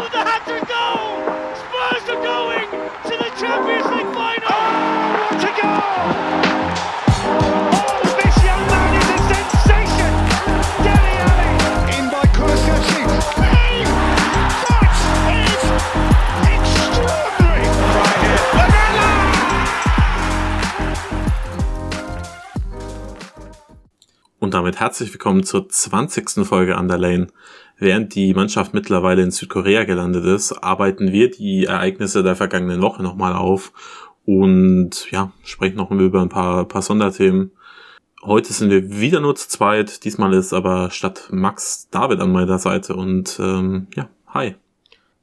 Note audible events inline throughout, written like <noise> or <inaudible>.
with the hat-trick goal! Spurs are going to the Champions League final! Oh, what a goal! Oh, this young man is a sensation! Dele Alli! In by Kulusevski. Hey, that is extraordinary! Right here. Lamella! Und damit herzlich willkommen zur 20. Folge an der Lane. Während die Mannschaft mittlerweile in Südkorea gelandet ist, arbeiten wir die Ereignisse der vergangenen Woche nochmal auf und ja, sprechen noch über ein paar, paar Sonderthemen. Heute sind wir wieder nur zu zweit, diesmal ist aber statt Max David an meiner Seite und ähm, ja, hi.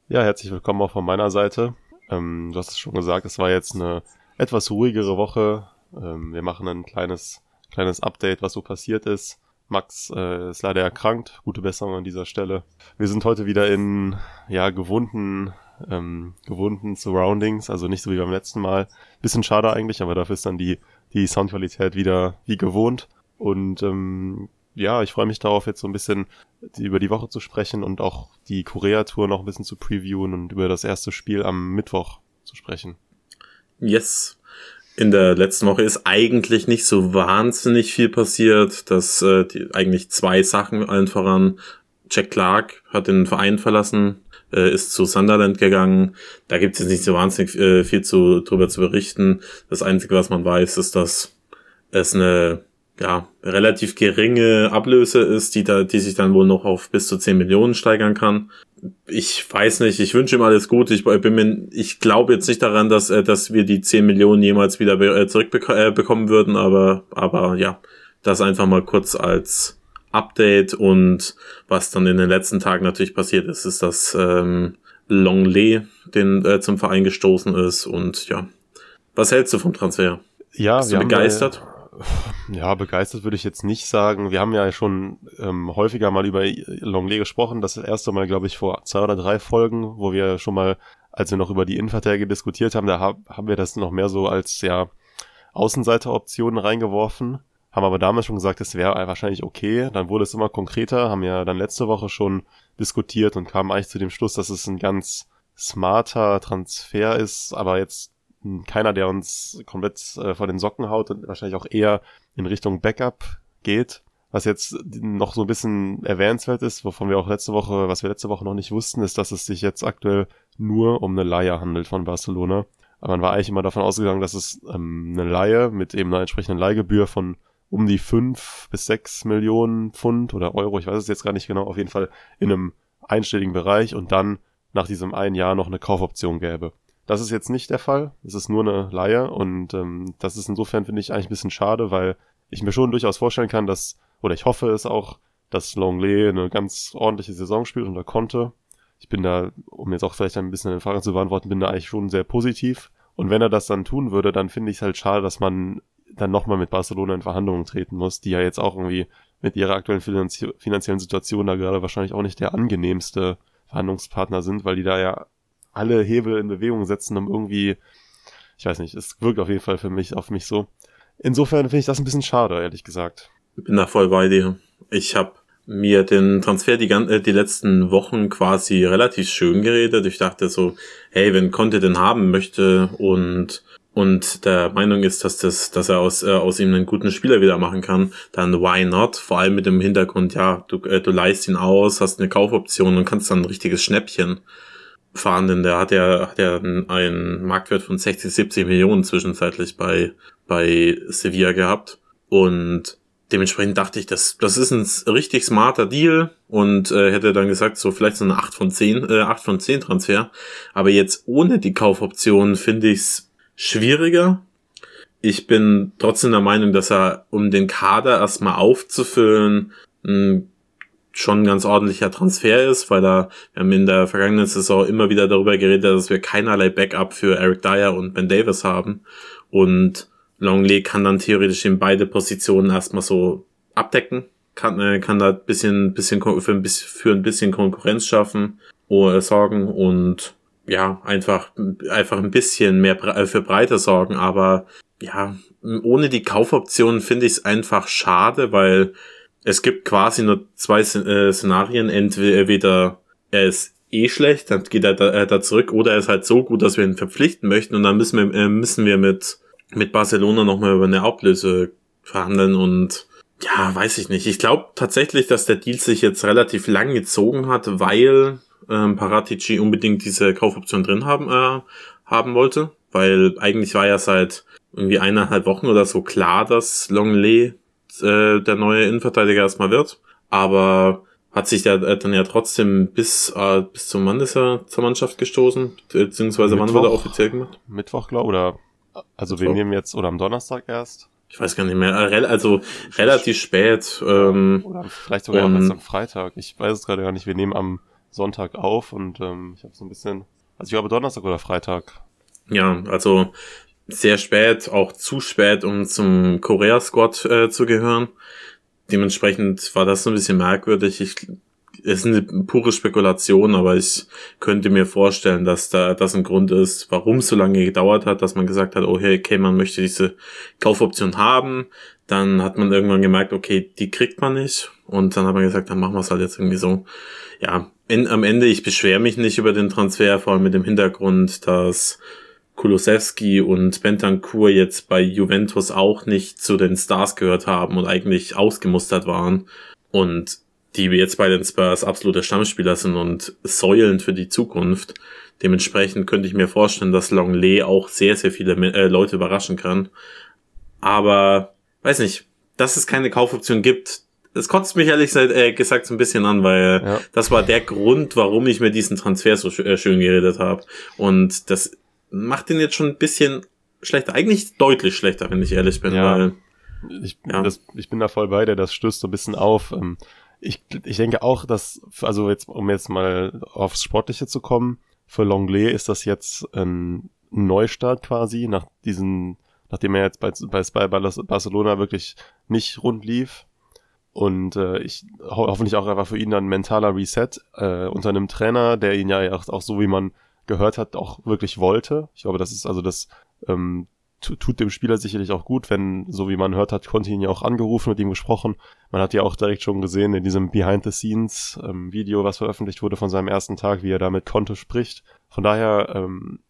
Ja, herzlich willkommen auch von meiner Seite. Ähm, du hast es schon gesagt, es war jetzt eine etwas ruhigere Woche. Ähm, wir machen ein kleines, kleines Update, was so passiert ist. Max äh, ist leider erkrankt. Gute Besserung an dieser Stelle. Wir sind heute wieder in ja gewohnten, ähm, gewohnten Surroundings, also nicht so wie beim letzten Mal. Bisschen schade eigentlich, aber dafür ist dann die die Soundqualität wieder wie gewohnt. Und ähm, ja, ich freue mich darauf, jetzt so ein bisschen über die Woche zu sprechen und auch die Korea-Tour noch ein bisschen zu previewen und über das erste Spiel am Mittwoch zu sprechen. Yes. In der letzten Woche ist eigentlich nicht so wahnsinnig viel passiert, dass äh, die, eigentlich zwei Sachen allen voran. Jack Clark hat den Verein verlassen, äh, ist zu Sunderland gegangen. Da gibt es jetzt nicht so wahnsinnig äh, viel zu, drüber zu berichten. Das Einzige, was man weiß, ist, dass es eine ja, relativ geringe Ablöse ist, die da, die sich dann wohl noch auf bis zu 10 Millionen steigern kann. Ich weiß nicht, ich wünsche ihm alles Gute. Ich bin mir, ich glaube jetzt nicht daran, dass, äh, dass wir die 10 Millionen jemals wieder äh, zurückbekommen würden, aber, aber ja, das einfach mal kurz als Update und was dann in den letzten Tagen natürlich passiert ist, ist, dass ähm, Longley den äh, zum Verein gestoßen ist und ja. Was hältst du vom Transfer? Ja, Bist wir du haben begeistert? Ja, ja, begeistert würde ich jetzt nicht sagen. Wir haben ja schon ähm, häufiger mal über Longley gesprochen. Das erste Mal, glaube ich, vor zwei oder drei Folgen, wo wir schon mal, als wir noch über die Innenverträge diskutiert haben, da hab, haben wir das noch mehr so als ja Außenseiteroptionen reingeworfen. Haben aber damals schon gesagt, es wäre wahrscheinlich okay. Dann wurde es immer konkreter, haben ja dann letzte Woche schon diskutiert und kamen eigentlich zu dem Schluss, dass es ein ganz smarter Transfer ist, aber jetzt keiner, der uns komplett äh, vor den Socken haut und wahrscheinlich auch eher in Richtung Backup geht. Was jetzt noch so ein bisschen erwähnenswert ist, wovon wir auch letzte Woche, was wir letzte Woche noch nicht wussten, ist, dass es sich jetzt aktuell nur um eine Leihe handelt von Barcelona. Aber man war eigentlich immer davon ausgegangen, dass es ähm, eine Leihe mit eben einer entsprechenden Leihgebühr von um die fünf bis sechs Millionen Pfund oder Euro, ich weiß es jetzt gar nicht genau, auf jeden Fall in einem einstelligen Bereich und dann nach diesem einen Jahr noch eine Kaufoption gäbe. Das ist jetzt nicht der Fall. Es ist nur eine Leihe und ähm, das ist insofern, finde ich, eigentlich ein bisschen schade, weil ich mir schon durchaus vorstellen kann, dass, oder ich hoffe es auch, dass Longley eine ganz ordentliche Saison spielt und er konnte. Ich bin da, um jetzt auch vielleicht ein bisschen eine Frage zu beantworten, bin da eigentlich schon sehr positiv. Und wenn er das dann tun würde, dann finde ich es halt schade, dass man dann nochmal mit Barcelona in Verhandlungen treten muss, die ja jetzt auch irgendwie mit ihrer aktuellen finanzie finanziellen Situation da gerade wahrscheinlich auch nicht der angenehmste Verhandlungspartner sind, weil die da ja alle Hebel in Bewegung setzen, um irgendwie, ich weiß nicht, es wirkt auf jeden Fall für mich, auf mich so. Insofern finde ich das ein bisschen schade, ehrlich gesagt. Bin da voll bei dir. Ich habe mir den Transfer die, äh, die letzten Wochen quasi relativ schön geredet. Ich dachte so, hey, wenn Conte den haben möchte und und der Meinung ist, dass das, dass er aus, äh, aus ihm einen guten Spieler wieder machen kann, dann why not? Vor allem mit dem Hintergrund, ja, du, äh, du leist ihn aus, hast eine Kaufoption und kannst dann ein richtiges Schnäppchen fahren, denn der hat ja, hat ja einen Marktwert von 60, 70 Millionen zwischenzeitlich bei, bei Sevilla gehabt. Und dementsprechend dachte ich, das, das ist ein richtig smarter Deal und äh, hätte dann gesagt, so vielleicht so eine 8 von 10, äh, 8 von 10 Transfer. Aber jetzt ohne die Kaufoption finde ich's schwieriger. Ich bin trotzdem der Meinung, dass er, um den Kader erstmal aufzufüllen, ein schon ein ganz ordentlicher Transfer ist, weil da, wir haben in der vergangenen Saison immer wieder darüber geredet, dass wir keinerlei Backup für Eric Dyer und Ben Davis haben. Und Longley kann dann theoretisch in beide Positionen erstmal so abdecken, kann, äh, kann da ein bisschen, bisschen für ein bisschen, für ein bisschen Konkurrenz schaffen, oder sorgen und ja, einfach, einfach ein bisschen mehr für Breite sorgen, aber ja, ohne die Kaufoption finde ich es einfach schade, weil es gibt quasi nur zwei äh, Szenarien. Entweder er ist eh schlecht, dann geht er da, äh, da zurück, oder er ist halt so gut, dass wir ihn verpflichten möchten und dann müssen wir, äh, müssen wir mit, mit Barcelona nochmal über eine Ablöse verhandeln und ja, weiß ich nicht. Ich glaube tatsächlich, dass der Deal sich jetzt relativ lang gezogen hat, weil ähm, Paratici unbedingt diese Kaufoption drin haben, äh, haben wollte. Weil eigentlich war ja seit irgendwie eineinhalb Wochen oder so klar, dass Longley äh, der neue Innenverteidiger erstmal wird. Aber hat sich der äh, dann ja trotzdem bis, äh, bis zum Mann ist er zur Mannschaft gestoßen, beziehungsweise Mittwoch, wann wurde er offiziell gemacht? Mittwoch, glaube oder also wir Mittwoch. nehmen jetzt oder am Donnerstag erst. Ich weiß gar nicht mehr, äh, also relativ spät. Ähm, Oder vielleicht sogar und- erst am Freitag. Ich weiß es gerade gar nicht. Wir nehmen am Sonntag auf und ähm, ich habe so ein bisschen. Also ich glaube Donnerstag oder Freitag. ja, also sehr spät, auch zu spät, um zum Korea-Squad äh, zu gehören. Dementsprechend war das so ein bisschen merkwürdig. Ich, es ist eine pure Spekulation, aber ich könnte mir vorstellen, dass da das ein Grund ist, warum es so lange gedauert hat, dass man gesagt hat, oh hey, okay, man möchte diese Kaufoption haben. Dann hat man irgendwann gemerkt, okay, die kriegt man nicht. Und dann hat man gesagt, dann machen wir es halt jetzt irgendwie so. Ja, in, am Ende, ich beschwere mich nicht über den Transfer, vor allem mit dem Hintergrund, dass Kulusewski und Bentancur jetzt bei Juventus auch nicht zu den Stars gehört haben und eigentlich ausgemustert waren und die jetzt bei den Spurs absolute Stammspieler sind und Säulen für die Zukunft. Dementsprechend könnte ich mir vorstellen, dass Longley auch sehr, sehr viele äh, Leute überraschen kann. Aber, weiß nicht, dass es keine Kaufoption gibt, das kotzt mich ehrlich gesagt, äh, gesagt so ein bisschen an, weil Ja. das war der Grund, warum ich mir diesen Transfer so äh, schön geredet habe. Und das macht ihn jetzt schon ein bisschen schlechter, eigentlich deutlich schlechter, wenn ich ehrlich bin, Ja. weil Ich, Ja. das, ich bin da voll bei dir, das stößt so ein bisschen auf. Ähm, Ich, ich denke auch, dass, also jetzt, um jetzt mal aufs Sportliche zu kommen, für Longley ist das jetzt ein Neustart quasi, nach diesen, nachdem er jetzt bei, bei, Barcelona wirklich nicht rund lief. Und äh, ich ho hoffentlich auch einfach für ihn dann ein mentaler Reset äh, unter einem Trainer, der ihn ja auch, auch so wie man gehört hat, auch wirklich wollte. Ich glaube, das ist also das ähm, tu- tut dem Spieler sicherlich auch gut, wenn, so wie man hört hat, Conti ihn ja auch angerufen, mit ihm gesprochen. Man hat ja auch direkt schon gesehen in diesem Behind-the-Scenes-Video, was veröffentlicht wurde von seinem ersten Tag, wie er da mit Conte spricht. Von daher ähm,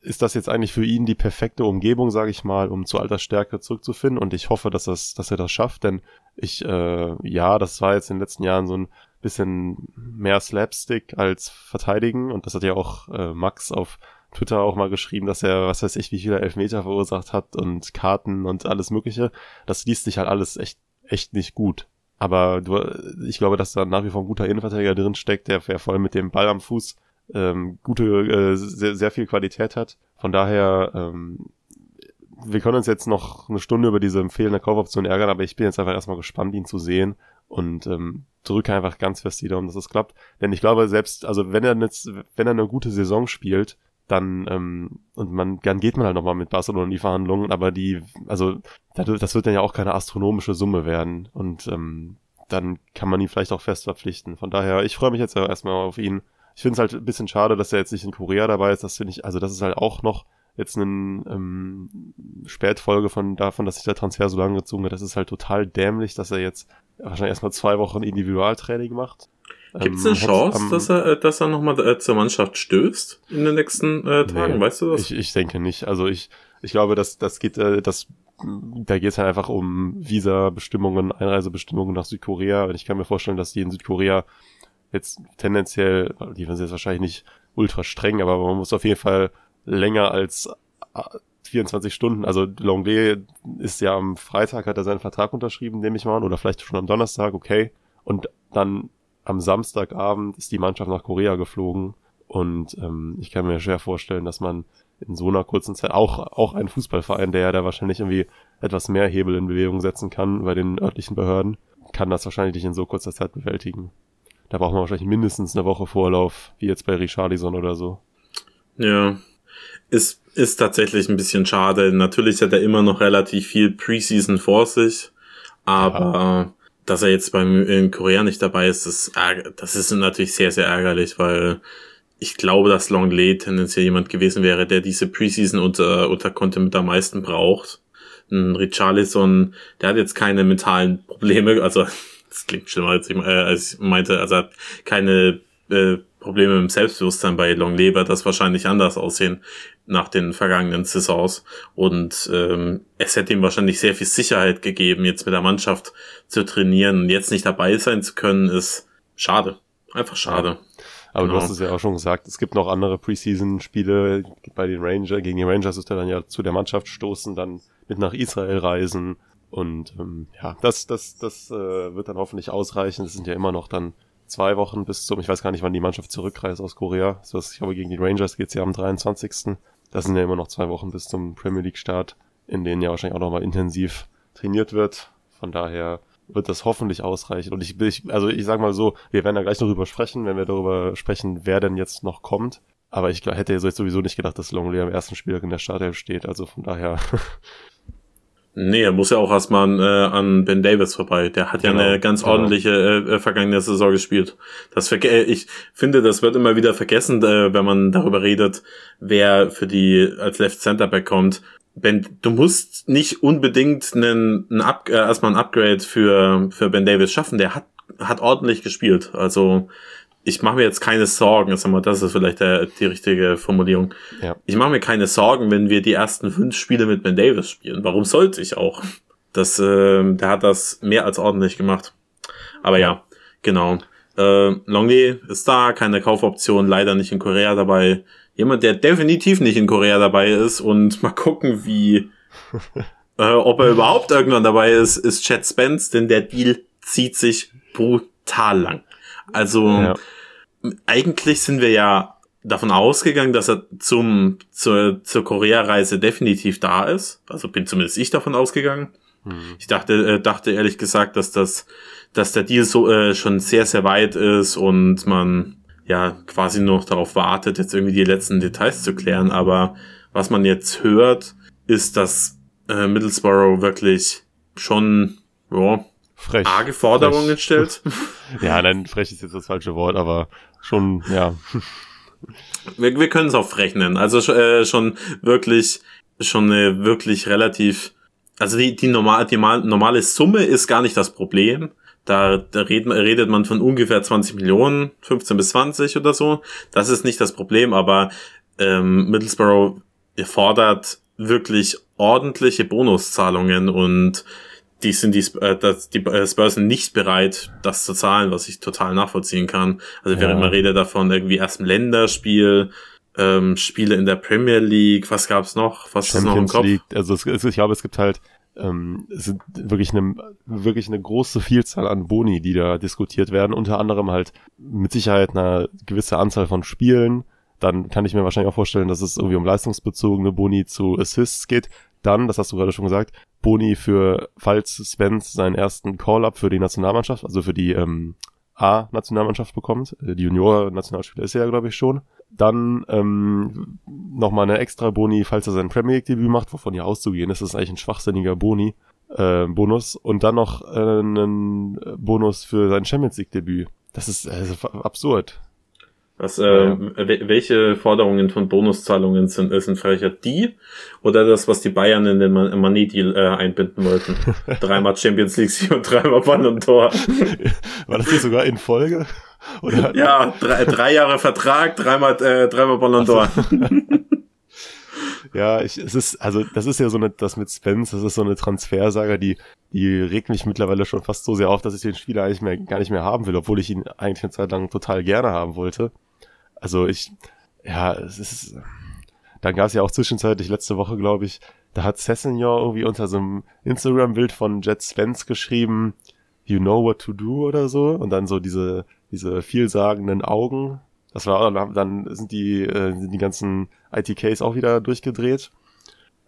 ist das jetzt eigentlich für ihn die perfekte Umgebung, sage ich mal, um zu alter Stärke zurückzufinden. Und ich hoffe, dass, das, dass er das schafft, denn ich, äh, ja, das war jetzt in den letzten Jahren so ein bisschen mehr Slapstick als Verteidigen. Und das hat ja auch äh, Max auf Twitter auch mal geschrieben, dass er, was weiß ich, wie viele Elfmeter verursacht hat und Karten und alles Mögliche. Das liest sich halt alles echt, echt nicht gut. Aber du, ich glaube, dass da nach wie vor ein guter Innenverteidiger drin steckt, der, der vor allem mit dem Ball am Fuß ähm, gute, äh, sehr, sehr viel Qualität hat. Von daher, ähm, wir können uns jetzt noch eine Stunde über diese fehlende Kaufoption ärgern, aber ich bin jetzt einfach erstmal gespannt, ihn zu sehen und ähm, drücke einfach ganz fest die Daumen, dass es klappt. Denn ich glaube, selbst, also wenn er jetzt, wenn er eine gute Saison spielt, dann ähm, und man dann geht man halt nochmal mit Barcelona in die Verhandlungen, aber die, also das wird dann ja auch keine astronomische Summe werden und ähm, dann kann man ihn vielleicht auch fest verpflichten. Von daher, ich freue mich jetzt erstmal auf ihn. Ich finde es halt ein bisschen schade, dass er jetzt nicht in Korea dabei ist. Das finde ich, also das ist halt auch noch jetzt eine ähm, Spätfolge von davon, dass sich der Transfer so lange gezogen hat. Das ist halt total dämlich, dass er jetzt wahrscheinlich erstmal zwei Wochen Individualtraining macht. Gibt es eine Ähm, Chance, am- dass er, äh, dass er nochmal äh, zur Mannschaft stößt in den nächsten äh, Tagen? Nee, weißt du das? Ich, ich denke nicht. Also ich, ich glaube, dass das geht, äh, das, da geht es halt einfach um Visa-Bestimmungen, Einreisebestimmungen nach Südkorea. Und ich kann mir vorstellen, dass die in Südkorea jetzt tendenziell, die sind jetzt wahrscheinlich nicht ultra streng, aber man muss auf jeden Fall länger als äh, 24 Stunden, also Longley ist ja am Freitag, hat er seinen Vertrag unterschrieben, nehme ich mal an, oder vielleicht schon am Donnerstag, okay. Und dann am Samstagabend ist die Mannschaft nach Korea geflogen und ähm, ich kann mir schwer vorstellen, dass man in so einer kurzen Zeit auch auch ein Fußballverein, der ja da wahrscheinlich irgendwie etwas mehr Hebel in Bewegung setzen kann bei den örtlichen Behörden, kann das wahrscheinlich nicht in so kurzer Zeit bewältigen. Da braucht man wahrscheinlich mindestens eine Woche Vorlauf, wie jetzt bei Richarlison oder so. Ja. Ist, ist tatsächlich ein bisschen schade. Natürlich hat er immer noch relativ viel Preseason vor sich, aber dass er jetzt beim in Korea nicht dabei ist, das, das ist natürlich sehr, sehr ärgerlich, weil ich glaube, dass Longley tendenziell jemand gewesen wäre, der diese Preseason unter, unter Content am meisten braucht. Ein Richarlison, der hat jetzt keine mentalen Probleme, also <laughs> das klingt schlimmer als ich, äh, als ich meinte, also hat keine äh, Probleme im Selbstbewusstsein bei Longley wird das wahrscheinlich anders aussehen nach den vergangenen Saisons. Und ähm, es hätte ihm wahrscheinlich sehr viel Sicherheit gegeben, jetzt mit der Mannschaft zu trainieren. Und jetzt nicht dabei sein zu können, ist schade. Einfach schade. Ja. Aber genau. du hast es ja auch schon gesagt, es gibt noch andere Preseason-Spiele bei den Rangers. Gegen die Rangers ist er dann ja zu der Mannschaft stoßen, dann mit nach Israel reisen. Und ähm, ja, das, das, das äh, wird dann hoffentlich ausreichen. Es sind ja immer noch dann zwei Wochen bis zum, ich weiß gar nicht, wann die Mannschaft zurückreist aus Korea. So, ich glaube, gegen die Rangers geht's ja am 23. Das sind ja immer noch zwei Wochen bis zum Premier League Start, in denen ja wahrscheinlich auch nochmal intensiv trainiert wird. Von daher wird das hoffentlich ausreichen. Und ich, ich also ich sag mal so, wir werden da gleich noch drüber sprechen, wenn wir darüber sprechen, wer denn jetzt noch kommt. Aber ich hätte jetzt sowieso nicht gedacht, dass Longley am ersten Spieltag in der Startelf steht. Also von daher. <laughs> nee, er muss ja auch erstmal äh, an Ben Davis vorbei. Der hat genau, ja eine ganz genau. ordentliche äh, äh, vergangene Saison gespielt. Das äh, ich finde, das wird immer wieder vergessen, äh, wenn man darüber redet, wer für die als Left Center Back kommt. Ben, du musst nicht unbedingt einen, einen Up, äh, erstmal ein Upgrade für, für Ben Davis schaffen. Der hat, hat ordentlich gespielt. Also ich mache mir jetzt keine Sorgen, sag mal, das ist vielleicht der, die richtige Formulierung. Ja. Ich mache mir keine Sorgen, wenn wir die ersten fünf Spiele mit Ben Davis spielen. Warum sollte ich auch? Das, äh, der hat das mehr als ordentlich gemacht. Aber ja, genau. Äh, Longley ist da, keine Kaufoption, leider nicht in Korea dabei jemand, der definitiv nicht in Korea dabei ist und <laughs> mal gucken, wie, äh, ob er überhaupt irgendwann dabei ist, ist Chad Spence, denn der Deal zieht sich brutal lang. Also, ja. eigentlich sind wir ja davon ausgegangen, dass er zum, zur, zur Korea-Reise definitiv da ist. Also bin zumindest ich davon ausgegangen. Mhm. Ich dachte, äh, dachte ehrlich gesagt, dass das, dass der Deal so äh, schon sehr, sehr weit ist und man ja quasi nur noch darauf wartet, jetzt irgendwie die letzten Details zu klären. Aber was man jetzt hört, ist, dass äh, Middlesbrough wirklich schon ja, frech, arge Forderungen frech. stellt. <laughs> <laughs> ja, nein, frech ist jetzt das falsche Wort, aber schon, ja. Wir, wir können es auch frech nennen. Also äh, schon wirklich, schon eine wirklich relativ, also die, die, normal, die normale Summe ist gar nicht das Problem. Da, da redet, redet man von ungefähr 20 Millionen, 15 bis 20 oder so. Das ist nicht das Problem, aber ähm, Middlesbrough fordert wirklich ordentliche Bonuszahlungen und die sind die, äh, das, die äh, Spurs sind nicht bereit, das zu zahlen, was ich total nachvollziehen kann. Also ja. während man redet davon irgendwie erst ein Länderspiel, ähm, Spiele in der Premier League, was gab's noch? Was Champions ist noch im Kopf? League. Also es, ich glaube, es gibt halt ähm, es sind wirklich eine, wirklich eine große Vielzahl an Boni, die da diskutiert werden. Unter anderem halt mit Sicherheit eine gewisse Anzahl von Spielen. Dann kann ich mir wahrscheinlich auch vorstellen, dass es irgendwie um leistungsbezogene Boni zu Assists geht. Dann, das hast du gerade schon gesagt, Boni für, falls Spence seinen ersten Call-Up für die Nationalmannschaft, also für die ähm, A-Nationalmannschaft bekommt. Äh, die Junior-Nationalspieler ist er ja, glaube ich, schon. Dann ähm, nochmal eine extra Boni, falls er sein Premier League-Debüt macht, wovon ja auszugehen ist, das ist eigentlich ein schwachsinniger Boni. Äh, Bonus und dann noch äh, einen Bonus für sein Champions League Debüt. Das ist also absurd. Was, äh, ja. welche Forderungen von Bonuszahlungen sind, sind vielleicht die oder das, was die Bayern in den Money-Deal äh, einbinden wollten? <laughs> dreimal Champions League und dreimal Ballon Tor. <laughs> War das hier sogar in Folge? Oder? Ja, drei, drei Jahre Vertrag, dreimal, äh, dreimal Ballon d'Or. <laughs> ja, ich, es ist, also, das ist ja so eine, das mit Spence, das ist so eine Transfersaga, die, die regt mich mittlerweile schon fast so sehr auf, dass ich den Spieler eigentlich mehr, gar nicht mehr haben will, obwohl ich ihn eigentlich eine Zeit lang total gerne haben wollte. Also ich, ja, es ist, dann gab es ja auch zwischenzeitlich letzte Woche, glaube ich, da hat Sessignon irgendwie unter so einem Instagram-Bild von Jet Spence geschrieben, you know what to do oder so, und dann so diese, diese vielsagenden Augen. Das war, dann sind die, äh, sind die ganzen ITKs auch wieder durchgedreht.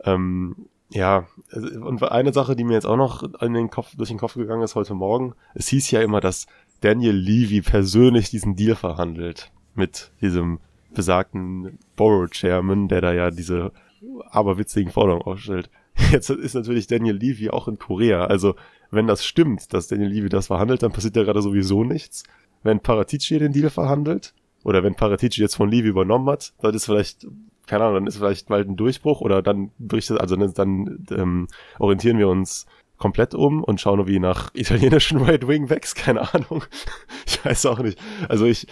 Ähm, ja, und eine Sache, die mir jetzt auch noch in den Kopf, durch den Kopf gegangen ist heute Morgen, es hieß ja immer, dass Daniel Levy persönlich diesen Deal verhandelt mit diesem besagten Borrow Chairman, der da ja diese aberwitzigen Forderungen aufstellt. <laughs> Jetzt ist natürlich Daniel Levy auch in Korea. Also, wenn das stimmt, dass Daniel Levy das verhandelt, dann passiert ja gerade sowieso nichts. Wenn Paratici den Deal verhandelt, oder wenn Paratici jetzt von Levy übernommen hat, dann ist vielleicht, keine Ahnung, dann ist vielleicht bald ein Durchbruch oder dann berichtet, also dann ähm, orientieren wir uns komplett um und schauen wie nach italienischen <laughs> Right Wing wächst, keine Ahnung. <laughs> ich weiß auch nicht. Also ich,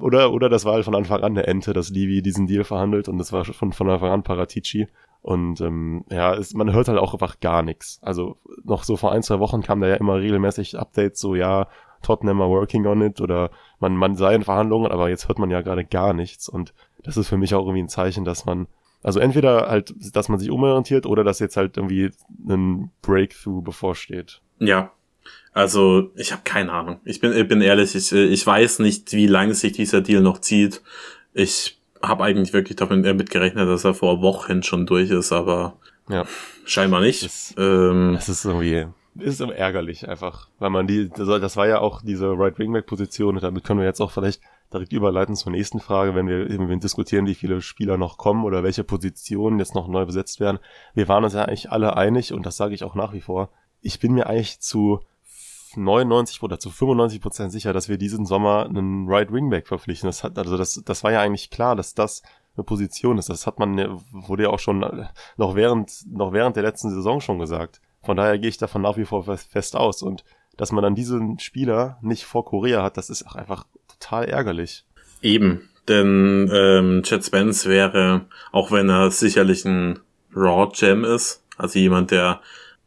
oder, oder das war halt von Anfang an eine Ente, dass Levi diesen Deal verhandelt und das war von, von Anfang an Paratici. Und ähm, ja, es, man hört halt auch einfach gar nichts. Also noch so vor ein, zwei Wochen kam da ja immer regelmäßig Updates, so ja, Tottenham are working on it oder man, man sei in Verhandlungen, aber jetzt hört man ja gerade gar nichts. Und das ist für mich auch irgendwie ein Zeichen, dass man, also entweder halt, dass man sich umorientiert oder dass jetzt halt irgendwie ein Breakthrough bevorsteht. Ja, also ich habe keine Ahnung. Ich bin, ich bin ehrlich, ich, ich weiß nicht, wie lange sich dieser Deal noch zieht. Ich habe eigentlich wirklich damit gerechnet, dass er vor Wochen schon durch ist, aber ja. scheinbar nicht. Das, ähm, das ist irgendwie ist ärgerlich einfach, weil man die, das war ja auch diese Right Wingback Position und damit können wir jetzt auch vielleicht direkt überleiten zur nächsten Frage, wenn wir eben diskutieren, wie viele Spieler noch kommen oder welche Positionen jetzt noch neu besetzt werden. Wir waren uns ja eigentlich alle einig und das sage ich auch nach wie vor. Ich bin mir eigentlich zu 99 oder zu 95 Prozent sicher, dass wir diesen Sommer einen Right Wingback verpflichten. Das hat, also das, das war ja eigentlich klar, dass das eine Position ist. Das hat man, wurde ja auch schon noch während, noch während der letzten Saison schon gesagt. Von daher gehe ich davon nach wie vor fest aus. Und dass man dann diesen Spieler nicht vor Korea hat, das ist auch einfach total ärgerlich. Eben, denn ähm, Chad Spence wäre, auch wenn er sicherlich ein Raw Gem ist, also jemand, der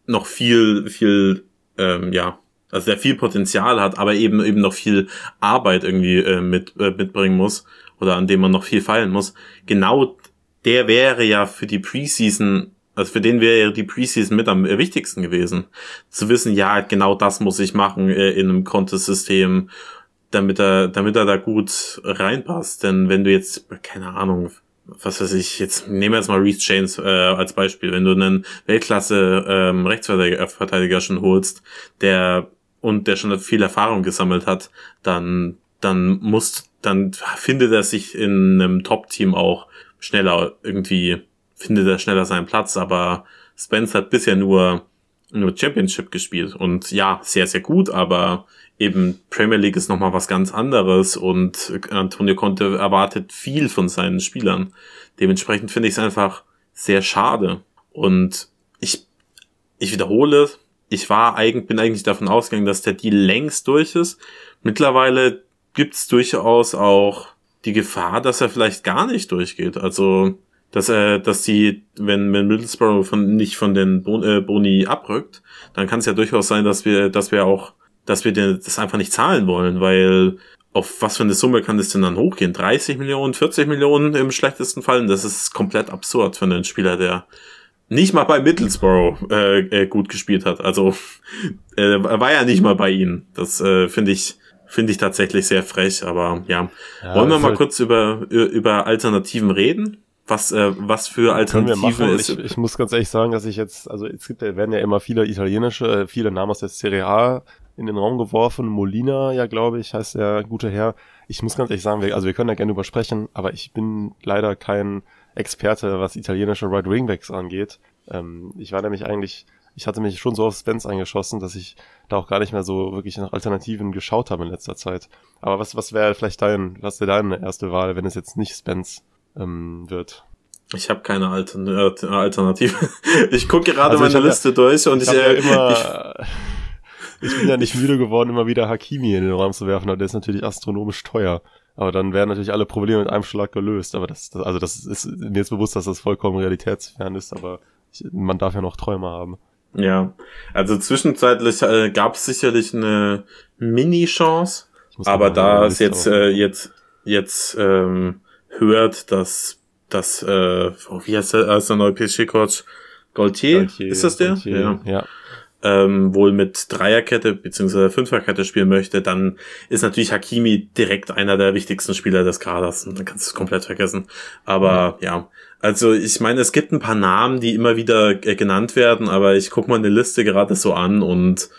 noch viel, viel, ähm, ja, also der viel Potenzial hat, aber eben eben noch viel Arbeit irgendwie äh, mit äh, mitbringen muss oder an dem man noch viel feilen muss. Genau der wäre ja für die Preseason, also für den wäre ja die Preseason mit am wichtigsten gewesen, zu wissen, ja genau das muss ich machen äh, in einem Contest-System, damit er damit er da gut reinpasst. Denn wenn du jetzt keine Ahnung was weiß ich, jetzt nehmen wir jetzt mal Reece James äh, als Beispiel, wenn du einen Weltklasse ähm, Rechtsverteidiger schon holst, der und der schon viel Erfahrung gesammelt hat, dann, dann muss, dann findet er sich in einem Top-Team auch schneller. Irgendwie, findet er schneller seinen Platz, aber Spence hat bisher nur, nur Championship gespielt. Und ja, sehr, sehr gut, aber eben Premier League ist nochmal was ganz anderes und Antonio Conte erwartet viel von seinen Spielern. Dementsprechend finde ich es einfach sehr schade. Und ich, ich wiederhole, ich war eigentlich, bin eigentlich davon ausgegangen, dass der Deal längst durch ist. Mittlerweile gibt es durchaus auch die Gefahr, dass er vielleicht gar nicht durchgeht. Also, dass er, dass die, wenn, wenn Middlesbrough von, nicht von den bon, äh, Boni abrückt, dann kann es ja durchaus sein, dass wir, dass wir auch, dass wir das einfach nicht zahlen wollen, weil auf was für eine Summe kann das denn dann hochgehen? 30 Millionen, 40 Millionen im schlechtesten Fall? Das ist komplett absurd für einen Spieler, der nicht mal bei Middlesbrough äh, äh, gut gespielt hat. Also <laughs> äh, war ja nicht mal bei ihnen. Das äh, finde ich finde ich tatsächlich sehr frech. Aber ja, ja wollen wir mal kurz über über Alternativen reden? Was äh, was für Alternativen ist? Ich, ich muss ganz ehrlich sagen, dass ich jetzt also es gibt werden ja immer viele italienische äh, viele Namen aus der Serie A in den Raum geworfen. Molina, ja, glaube ich, heißt der gute Herr. Ich muss ganz ehrlich sagen, wir, also wir können da gerne übersprechen, aber ich bin leider kein Experte, was italienische Right Wingbacks angeht. Ähm, ich war nämlich eigentlich, ich hatte mich schon so auf Spence eingeschossen, dass ich da auch gar nicht mehr so wirklich nach Alternativen geschaut habe in letzter Zeit. Aber was, was wäre vielleicht dein, was wäre deine erste Wahl, wenn es jetzt nicht Spence ähm, wird? Ich habe keine Altern äh, Alternative. <laughs> ich gucke gerade also meine Liste ja, durch und ich, ich, äh, immer, ich <laughs> ich bin ja nicht müde geworden, immer wieder Hakimi in den Raum zu werfen, aber der ist natürlich astronomisch teuer. Aber dann wären natürlich alle Probleme mit einem Schlag gelöst. Aber das, das also das ist mir jetzt bewusst, dass das vollkommen realitätsfern ist, aber ich, man darf ja noch Träume haben. Ja, also zwischenzeitlich äh, gab es sicherlich eine Mini-Chance, aber da es jetzt äh, jetzt jetzt ähm, hört, dass dass äh, oh, wie heißt der, als der neue PSG-Coach Gaultier, ist das der? Gaultier, ja. ja ähm, wohl mit Dreierkette bzw. Fünferkette spielen möchte, dann ist natürlich Hakimi direkt einer der wichtigsten Spieler des Kaders. Und dann kannst du es komplett vergessen. Aber ja. ja. also ich meine, es gibt ein paar Namen, die immer wieder äh, genannt werden, aber ich gucke mal eine Liste gerade so an und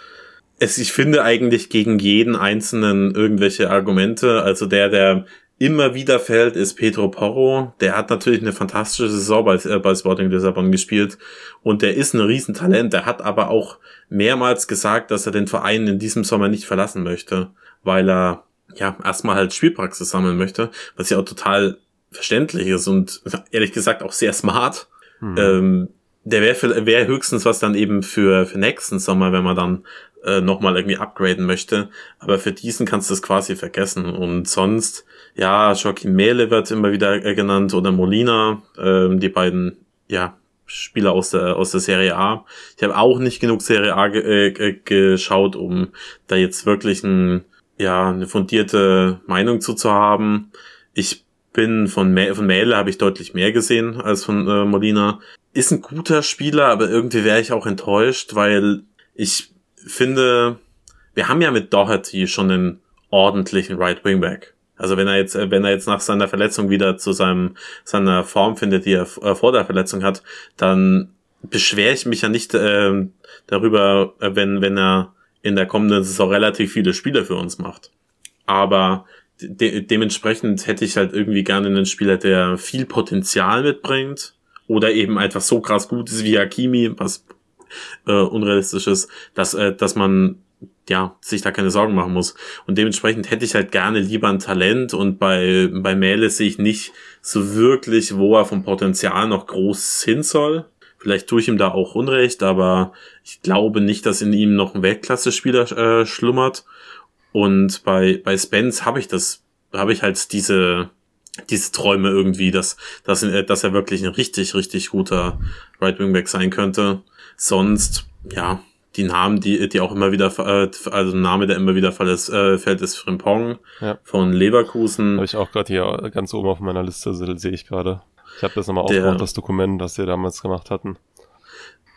es, ich finde eigentlich gegen jeden einzelnen irgendwelche Argumente. Also der, der immer wieder fällt, ist Pedro Porro. Der hat natürlich eine fantastische Saison bei, äh, bei Sporting Lissabon gespielt und der ist ein Riesentalent. Der hat aber auch mehrmals gesagt, dass er den Verein in diesem Sommer nicht verlassen möchte, weil er ja erstmal halt Spielpraxis sammeln möchte, was ja auch total verständlich ist und ehrlich gesagt auch sehr smart. Mhm. Ähm, der wäre wär höchstens was dann eben für, für nächsten Sommer, wenn man dann äh, nochmal irgendwie upgraden möchte. Aber für diesen kannst du es quasi vergessen. Und sonst, ja, Joaquin Mele wird immer wieder äh, genannt oder Molina, äh, die beiden, ja, Spieler aus der, aus der Serie A. Ich habe auch nicht genug Serie A ge äh, geschaut, um da jetzt wirklich ein, ja, eine fundierte Meinung zu, zu haben. Ich bin von, Mä von Mähle habe ich deutlich mehr gesehen als von äh, Molina. Ist ein guter Spieler, aber irgendwie wäre ich auch enttäuscht, weil ich finde, wir haben ja mit Doherty schon einen ordentlichen Right Wing Back. Also wenn er jetzt, wenn er jetzt nach seiner Verletzung wieder zu seinem, seiner Form findet, die er äh, vor der Verletzung hat, dann beschwere ich mich ja nicht äh, darüber, äh, wenn, wenn er in der kommenden Saison relativ viele Spiele für uns macht. Aber de dementsprechend hätte ich halt irgendwie gerne einen Spieler, der viel Potenzial mitbringt oder eben einfach so krass gut ist wie Hakimi, was äh, unrealistisch ist, dass, äh, dass man ja, sich da keine Sorgen machen muss. Und dementsprechend hätte ich halt gerne lieber ein Talent und bei, bei Mähle sehe ich nicht so wirklich, wo er vom Potenzial noch groß hin soll. Vielleicht tue ich ihm da auch Unrecht, aber ich glaube nicht, dass in ihm noch ein Weltklasse-Spieler äh, schlummert. Und bei, bei Spence habe ich das, habe ich halt diese, diese Träume irgendwie, dass, dass, dass er wirklich ein richtig, richtig guter Right Wingback sein könnte. Sonst, ja, die Namen, die, die auch immer wieder, äh, also ein Name, der immer wieder fällt, ist, äh, fällt, ist Frimpong ja. von Leverkusen. Habe ich auch gerade hier ganz oben auf meiner Liste, sehe ich gerade. Ich habe das nochmal aufgemacht, das Dokument, das wir damals gemacht hatten.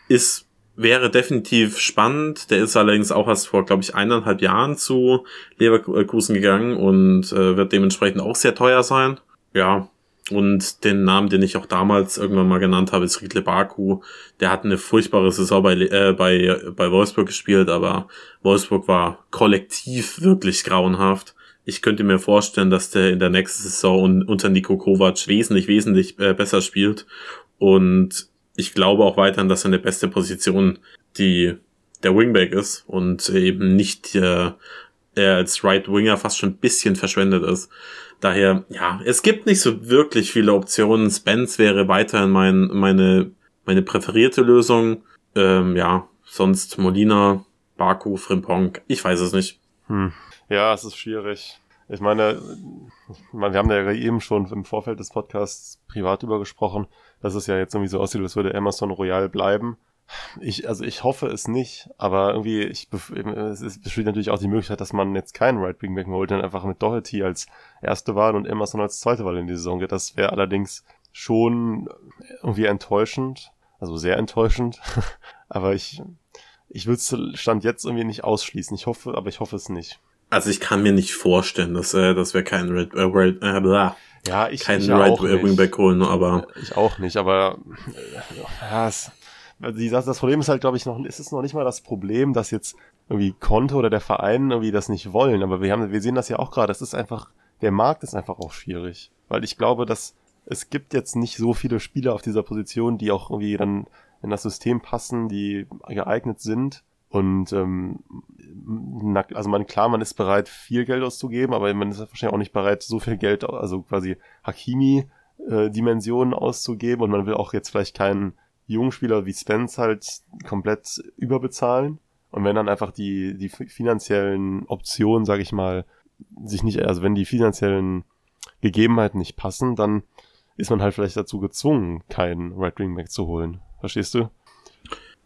Ist, wäre definitiv spannend. Der ist allerdings auch erst vor, glaube ich, eineinhalb Jahren zu Leverkusen gegangen und äh, wird dementsprechend auch sehr teuer sein. Ja, und den Namen, den ich auch damals irgendwann mal genannt habe, ist Riedle Baku. Der hat eine furchtbare Saison bei, äh, bei, bei Wolfsburg gespielt, aber Wolfsburg war kollektiv wirklich grauenhaft. Ich könnte mir vorstellen, dass der in der nächsten Saison unter Niko Kovac wesentlich, wesentlich äh, besser spielt. Und ich glaube auch weiterhin, dass seine beste Position die der Wingback ist und eben nicht äh, er als Right Winger fast schon ein bisschen verschwendet ist. Daher, ja, es gibt nicht so wirklich viele Optionen. Spence wäre weiterhin mein, meine, meine präferierte Lösung. Ähm, ja, sonst Molina, Baku, Frimpong, ich weiß es nicht. Hm. Ja, es ist schwierig. Ich meine, wir haben ja eben schon im Vorfeld des Podcasts privat über gesprochen, dass es ja jetzt irgendwie so aussieht, als würde Emerson Royal bleiben. Ich, also ich hoffe es nicht, aber irgendwie, ich, es besteht natürlich auch die Möglichkeit, dass man jetzt keinen Right Wing Back holt, dann einfach mit Doherty als erste Wahl und Emerson als zweite Wahl in die Saison geht. Das wäre allerdings schon irgendwie enttäuschend, also sehr enttäuschend. <laughs> aber ich, ich würde es Stand jetzt irgendwie nicht ausschließen. Ich hoffe, aber ich hoffe es nicht. Also ich kann mir nicht vorstellen, dass, äh, dass wir keinen Red, äh, Red äh, blah, ja, ich, keinen ich Right Wingback holen, aber ich auch nicht, aber äh, ja, es, die, das, das Problem ist halt, glaube ich, noch, ist es noch nicht mal das Problem, dass jetzt irgendwie Konto oder der Verein irgendwie das nicht wollen. Aber wir haben, wir sehen das ja auch gerade. Es ist einfach, der Markt ist einfach auch schwierig. Weil ich glaube, dass es gibt jetzt nicht so viele Spieler auf dieser Position, die auch irgendwie dann in das System passen, die geeignet sind. Und ähm, also man klar, man ist bereit, viel Geld auszugeben, aber man ist wahrscheinlich auch nicht bereit, so viel Geld, also quasi Hakimi-Dimensionen äh, auszugeben und man will auch jetzt vielleicht keinen jungen Spieler wie Spence halt komplett überbezahlen. Und wenn dann einfach die, die finanziellen Optionen, sag ich mal, sich nicht, also wenn die finanziellen Gegebenheiten nicht passen, dann ist man halt vielleicht dazu gezwungen, keinen Right Wing Back zu holen. Verstehst du?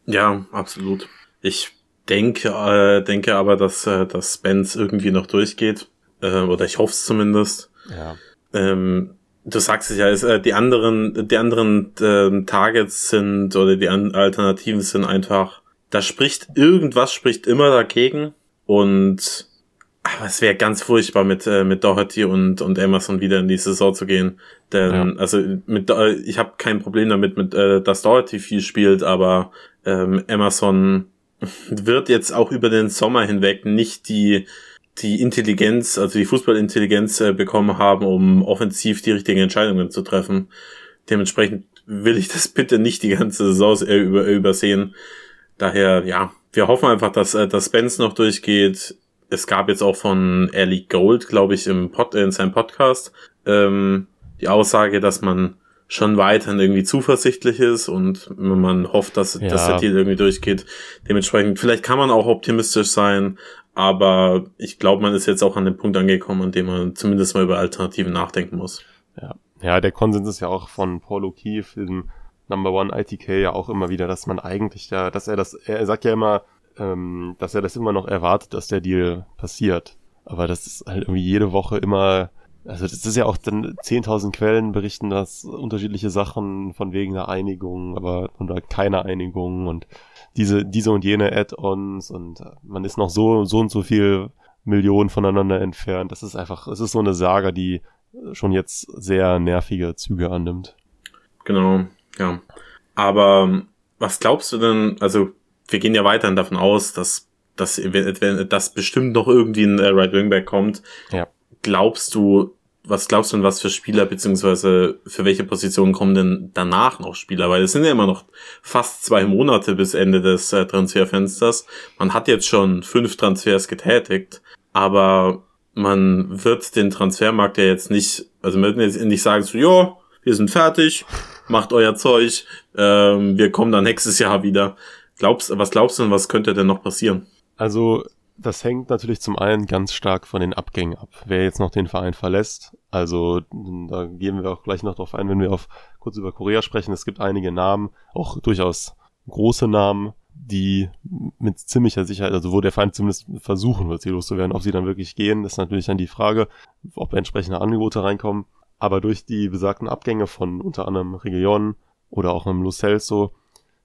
Ja, absolut. Ich denke, äh, denke aber, dass, äh, dass Spence irgendwie noch durchgeht. Äh, oder ich hoffe es zumindest. Ja. Ähm, du sagst es ja, ist, äh, die anderen, die anderen äh, Targets sind oder die Alternativen sind einfach, da spricht irgendwas spricht immer dagegen und aber es wäre ganz furchtbar mit äh, mit Doherty und und Emerson wieder in die Saison zu gehen, denn ja. also mit äh, ich habe kein Problem damit mit äh, dass Doherty viel spielt, aber ähm, Emerson <laughs> wird jetzt auch über den Sommer hinweg nicht die die Intelligenz, also die Fußballintelligenz äh, bekommen haben, um offensiv die richtigen Entscheidungen zu treffen. Dementsprechend will ich das bitte nicht die ganze Saison äh, über, übersehen. Daher, ja, wir hoffen einfach, dass, äh, dass Spence noch durchgeht. Es gab jetzt auch von Ellie Gold, glaube ich, im Pod, in seinem Podcast ähm, die Aussage, dass man schon weiterhin irgendwie zuversichtlich ist und man hofft, dass, ja. dass der Deal irgendwie durchgeht. Dementsprechend, vielleicht kann man auch optimistisch sein, aber ich glaube, man ist jetzt auch an dem Punkt angekommen, an dem man zumindest mal über Alternativen nachdenken muss. Ja, ja der Konsens ist ja auch von Paul O'Keefe, diesem Number One ITK, ja auch immer wieder, dass man eigentlich ja, dass er das, er sagt ja immer, ähm, dass er das immer noch erwartet, dass der Deal passiert. Aber das ist halt irgendwie jede Woche immer also das ist ja auch dann 10.000 Quellen berichten das unterschiedliche Sachen von wegen der Einigung, aber oder keiner Einigung und diese diese und jene Add-ons und äh, man ist noch so so und so viel Millionen voneinander entfernt. Das ist einfach, es ist so eine Saga, die schon jetzt sehr nervige Züge annimmt. Genau, ja. Aber was glaubst du denn, also wir gehen ja weiterhin davon aus, dass dass, dass bestimmt noch irgendwie ein äh, Right Wingback kommt. Ja glaubst du, was glaubst du denn, was für Spieler, beziehungsweise für welche Positionen kommen denn danach noch Spieler? Weil es sind ja immer noch fast zwei Monate bis Ende des äh, Transferfensters. Man hat jetzt schon fünf Transfers getätigt, aber man wird den Transfermarkt ja jetzt nicht, also man wird jetzt nicht sagen so, ja, wir sind fertig, macht euer Zeug, ähm, wir kommen dann nächstes Jahr wieder. Glaubst, was glaubst du denn, was könnte denn noch passieren? Also das hängt natürlich zum einen ganz stark von den Abgängen ab. Wer jetzt noch den Verein verlässt, also da gehen wir auch gleich noch drauf ein, wenn wir auf kurz über Korea sprechen. Es gibt einige Namen, auch durchaus große Namen, die mit ziemlicher Sicherheit, also wo der Verein zumindest versuchen wird, sie loszuwerden. Ob sie dann wirklich gehen, ist natürlich dann die Frage, ob entsprechende Angebote reinkommen. Aber durch die besagten Abgänge von unter anderem Region oder auch einem Lo Celso,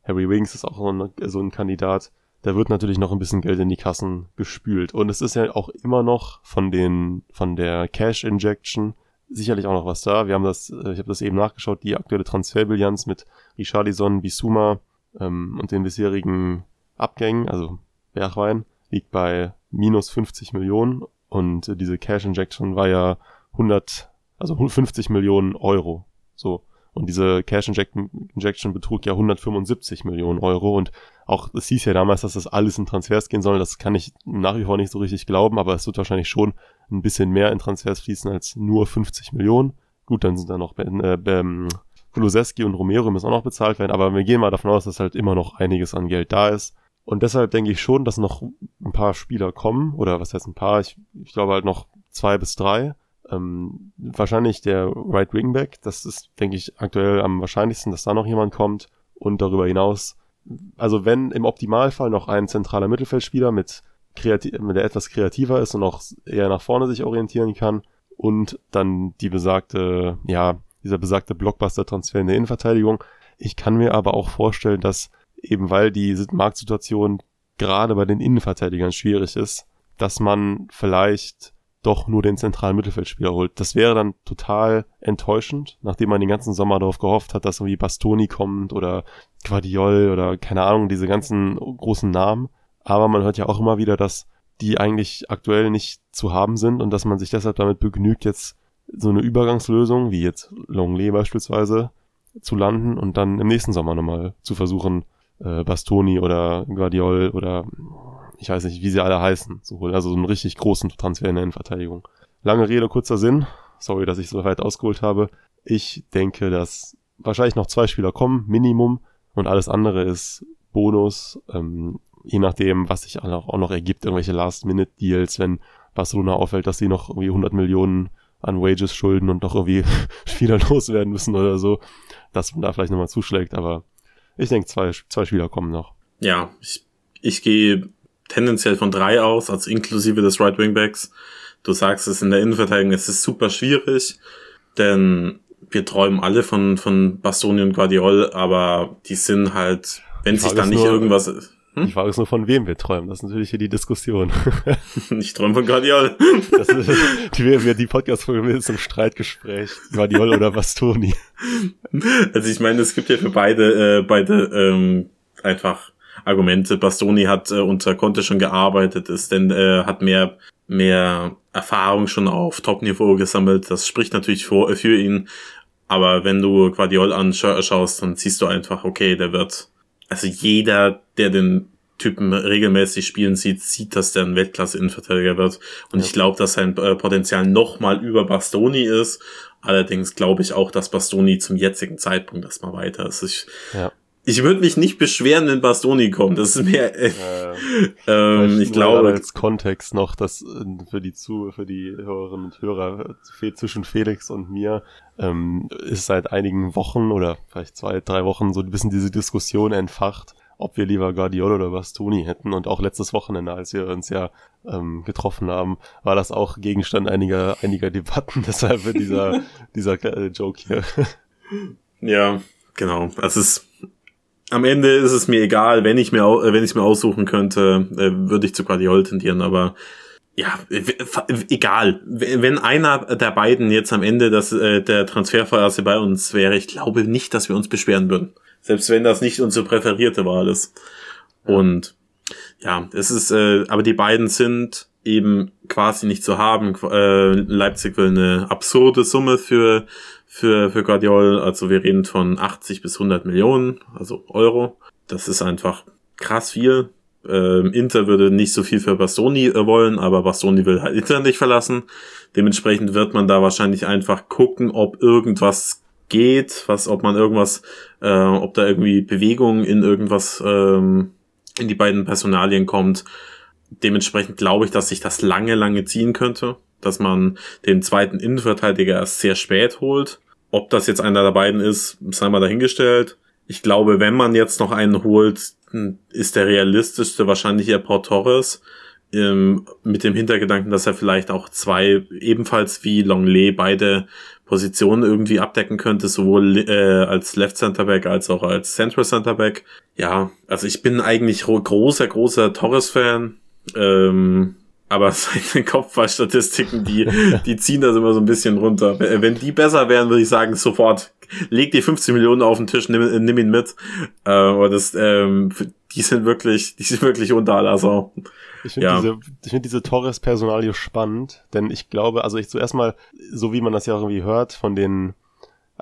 Harry Wings ist auch so ein Kandidat, da wird natürlich noch ein bisschen Geld in die Kassen gespült. Und es ist ja auch immer noch von den, von der Cash Injection sicherlich auch noch was da. Wir haben das, äh, ich habe das eben nachgeschaut, die aktuelle Transferbilanz mit Richarlison, Bisuma ähm, und den bisherigen Abgängen, also Bergwein, liegt bei minus 50 Millionen und äh, diese Cash Injection war ja 100, also 50 Millionen Euro. So. Und diese Cash Injection betrug ja 175 Millionen Euro und auch, es hieß ja damals, dass das alles in Transfers gehen soll. Das kann ich nach wie vor nicht so richtig glauben, aber es wird wahrscheinlich schon ein bisschen mehr in Transfers fließen als nur 50 Millionen. Gut, dann sind da noch äh, ähm, Kulusewski und Romero müssen auch noch bezahlt werden, aber wir gehen mal davon aus, dass halt immer noch einiges an Geld da ist. Und deshalb denke ich schon, dass noch ein paar Spieler kommen, oder was heißt ein paar? Ich, ich glaube halt noch zwei bis drei. Ähm, wahrscheinlich der Right Wingback, das ist, denke ich, aktuell am wahrscheinlichsten, dass da noch jemand kommt. Und darüber hinaus, also wenn im Optimalfall noch ein zentraler Mittelfeldspieler mit, kreativ, der etwas kreativer ist und auch eher nach vorne sich orientieren kann und dann die besagte, ja, dieser besagte Blockbuster-Transfer in der Innenverteidigung. Ich kann mir aber auch vorstellen, dass eben weil die Marktsituation gerade bei den Innenverteidigern schwierig ist, dass man vielleicht doch nur den zentralen Mittelfeldspieler holt. Das wäre dann total enttäuschend, nachdem man den ganzen Sommer darauf gehofft hat, dass irgendwie Bastoni kommt oder Guardiol oder keine Ahnung, diese ganzen großen Namen. Aber man hört ja auch immer wieder, dass die eigentlich aktuell nicht zu haben sind und dass man sich deshalb damit begnügt, jetzt so eine Übergangslösung, wie jetzt Longley beispielsweise, zu landen und dann im nächsten Sommer nochmal zu versuchen, äh, Bastoni oder Guardiol oder ich weiß nicht, wie sie alle heißen, zu holen. Also so einen richtig großen Transfer in der Innenverteidigung. Lange Rede, kurzer Sinn. Sorry, dass ich so weit ausgeholt habe. Ich denke, dass wahrscheinlich noch zwei Spieler kommen, Minimum, und alles andere ist Bonus, ähm, je nachdem, was sich auch noch ergibt, irgendwelche Last-Minute-Deals, wenn Barcelona auffällt, dass sie noch irgendwie 100 Millionen an Wages schulden und doch irgendwie <laughs> Spieler loswerden müssen oder so, dass man da vielleicht nochmal zuschlägt, aber ich denke, zwei, zwei Spieler kommen noch. Ja, ich, ich gehe tendenziell von drei aus, also inklusive des Right Wingbacks. Du sagst es in der Innenverteidigung, es ist super schwierig, denn wir träumen alle von, von Bastoni und Guardiol, aber die sind halt, wenn sich da nicht nur, irgendwas... Hm? Ich frage es nur, von wem wir träumen. Das ist natürlich hier die Diskussion. <laughs> ich träume von Guardiol. das ist, die, die Podcast-Folge ist zum Streitgespräch. Guardiol oder Bastoni. Also ich meine, es gibt ja für beide, äh, beide ähm, einfach Argumente. Bastoni hat äh, unter Conte schon gearbeitet, ist denn äh, hat mehr mehr Erfahrung schon auf Top-Niveau gesammelt. Das spricht natürlich für, für ihn. Aber wenn du Guardiol anschaust, dann siehst du einfach, okay, der wird, also jeder, der den Typen regelmäßig spielen sieht, sieht, dass der ein Weltklasse-Innenverteidiger wird. Und ja. ich glaube, dass sein äh, Potenzial nochmal über Bastoni ist. Allerdings glaube ich auch, dass Bastoni zum jetzigen Zeitpunkt erstmal weiter ist. Ich, ja. Ich würde mich nicht beschweren, wenn Bastoni kommt. Das ist mehr, äh, <laughs> ähm, ich glaube. Als Kontext noch, dass äh, für die zu, für die Hörerinnen und Hörer zwischen Felix und mir ähm, ist seit einigen Wochen oder vielleicht zwei, drei Wochen so ein bisschen diese Diskussion entfacht ob wir lieber Guardiola oder Bastoni hätten. Und auch letztes Wochenende, als wir uns ja ähm, getroffen haben, war das auch Gegenstand einiger, einiger Debatten. <laughs> Deshalb dieser, dieser äh, Joke hier. Ja, genau. Es ist am Ende ist es mir egal, wenn ich mir äh, wenn ich es mir aussuchen könnte, äh, würde ich zu Guardiola tendieren, aber ja, egal. Wenn einer der beiden jetzt am Ende das, äh, der Transferphase bei uns wäre, ich glaube nicht, dass wir uns beschweren würden. Selbst wenn das nicht unsere präferierte Wahl ist. Und ja, es ist, aber die beiden sind eben quasi nicht zu haben. Äh, Leipzig will eine absurde Summe für, für, für Guardiol. Also wir reden von 80 bis 100 Millionen, also Euro. Das ist einfach krass viel. Ähm, Inter würde nicht so viel für Bastoni äh, wollen, aber Bastoni will halt Inter nicht verlassen. Dementsprechend wird man da wahrscheinlich einfach gucken, ob irgendwas geht, was, ob man irgendwas, äh, ob da irgendwie Bewegung in irgendwas, ähm, in die beiden Personalien kommt. Dementsprechend glaube ich, dass sich das lange, lange ziehen könnte, dass man den zweiten Innenverteidiger erst sehr spät holt. Ob das jetzt einer der beiden ist, sei mal dahingestellt. Ich glaube, wenn man jetzt noch einen holt, ist der realistischste wahrscheinlich eher Port Torres ähm, mit dem Hintergedanken, dass er vielleicht auch zwei ebenfalls wie Longley beide Positionen irgendwie abdecken könnte, sowohl äh, als Left Center Back als auch als Central Center Back. Ja, also ich bin eigentlich großer, großer Torres-Fan. Ähm, aber <laughs> seine Kopfballstatistiken, die, die ziehen das immer so ein bisschen runter. Wenn die besser wären, würde ich sagen, sofort leg die 15 Millionen auf den Tisch, nimm, nimm ihn mit. Äh, aber das, ähm, die sind wirklich, die sind wirklich unter aller Sau. Ich finde ja. diese, ich finde diese Torres-Personalie spannend, denn ich glaube, also ich zuerst mal, so wie man das ja irgendwie hört von den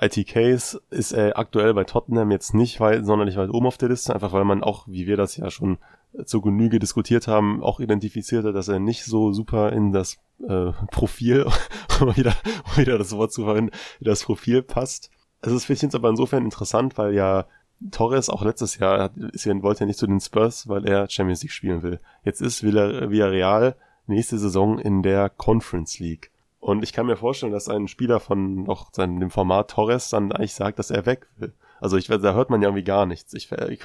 ITKs, ist er aktuell bei Tottenham jetzt nicht weit, sonderlich weit oben auf der Liste, einfach weil man auch, wie wir das ja schon zur Genüge diskutiert haben, auch identifiziert hat, dass er nicht so super in das äh, Profil, <laughs> um wieder, um wieder das Wort zu verwenden, das Profil passt. Es ist für jetzt aber insofern interessant, weil ja Torres auch letztes Jahr hat, ist ja, wollte ja nicht zu den Spurs, weil er Champions League spielen will. Jetzt ist Villarreal nächste Saison in der Conference League. Und ich kann mir vorstellen, dass ein Spieler von noch seinem, dem Format Torres dann eigentlich sagt, dass er weg will. Also ich, da hört man ja irgendwie gar nichts. Ich, ich, ich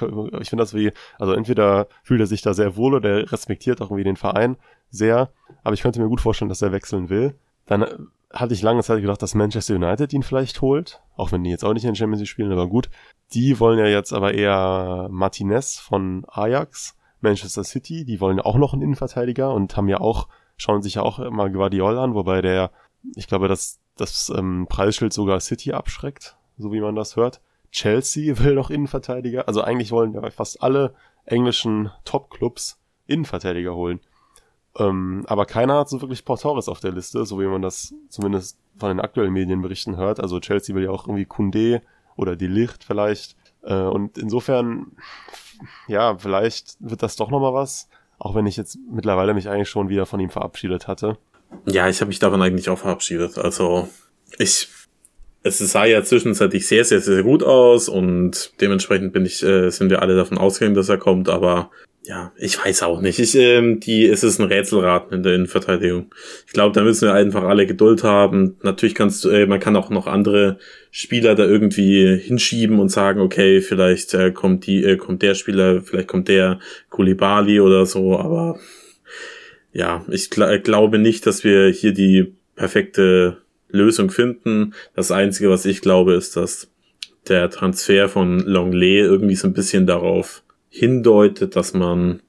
finde das wie, also entweder fühlt er sich da sehr wohl oder er respektiert auch irgendwie den Verein sehr. Aber ich könnte mir gut vorstellen, dass er wechseln will. Dann hatte ich lange Zeit gedacht, dass Manchester United ihn vielleicht holt. Auch wenn die jetzt auch nicht in Champions League spielen, aber gut. Die wollen ja jetzt aber eher Martinez von Ajax, Manchester City, die wollen auch noch einen Innenverteidiger und haben ja auch, schauen sich ja auch immer Guardiol an, wobei der, ich glaube, dass das ähm, Preisschild sogar City abschreckt, so wie man das hört. Chelsea will noch Innenverteidiger, also eigentlich wollen ja fast alle englischen Top-Clubs Innenverteidiger holen. Ähm, aber keiner hat so wirklich Portores auf der Liste, so wie man das zumindest von den aktuellen Medienberichten hört. Also Chelsea will ja auch irgendwie Kunde oder die Licht vielleicht. Äh, und insofern, ja, vielleicht wird das doch nochmal was, auch wenn ich jetzt mittlerweile mich eigentlich schon wieder von ihm verabschiedet hatte. Ja, ich habe mich davon eigentlich auch verabschiedet. Also ich, es sah ja zwischenzeitlich sehr, sehr, sehr gut aus und dementsprechend bin ich, äh, sind wir alle davon ausgegangen, dass er kommt, aber ja, ich weiß auch nicht. Ich, ähm, die, es ist ein Rätselraten in der Innenverteidigung. Ich glaube, da müssen wir einfach alle Geduld haben. Natürlich kannst du, äh, man kann auch noch andere Spieler da irgendwie hinschieben und sagen, okay, vielleicht äh, kommt die, äh, kommt der Spieler, vielleicht kommt der Kulibali oder so, aber ja, ich gl glaube nicht, dass wir hier die perfekte Lösung finden. Das Einzige, was ich glaube, ist, dass der Transfer von Longley irgendwie so ein bisschen darauf hindeutet, dass man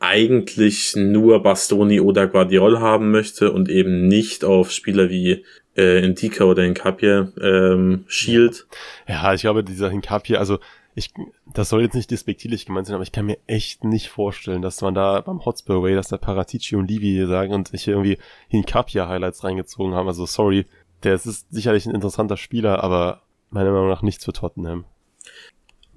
eigentlich nur Bastoni oder Guardiol haben möchte und eben nicht auf Spieler wie äh, Indika oder Incapia ähm, schielt. Ja, ich glaube, dieser Incapia, also ich, das soll jetzt nicht despektierlich gemeint sein, aber ich kann mir echt nicht vorstellen, dass man da beim Hotspur Way, dass da Paratici und Livi sagen und sich irgendwie Hincapia Highlights reingezogen haben. Also sorry, der ist sicherlich ein interessanter Spieler, aber meiner Meinung nach nichts für Tottenham.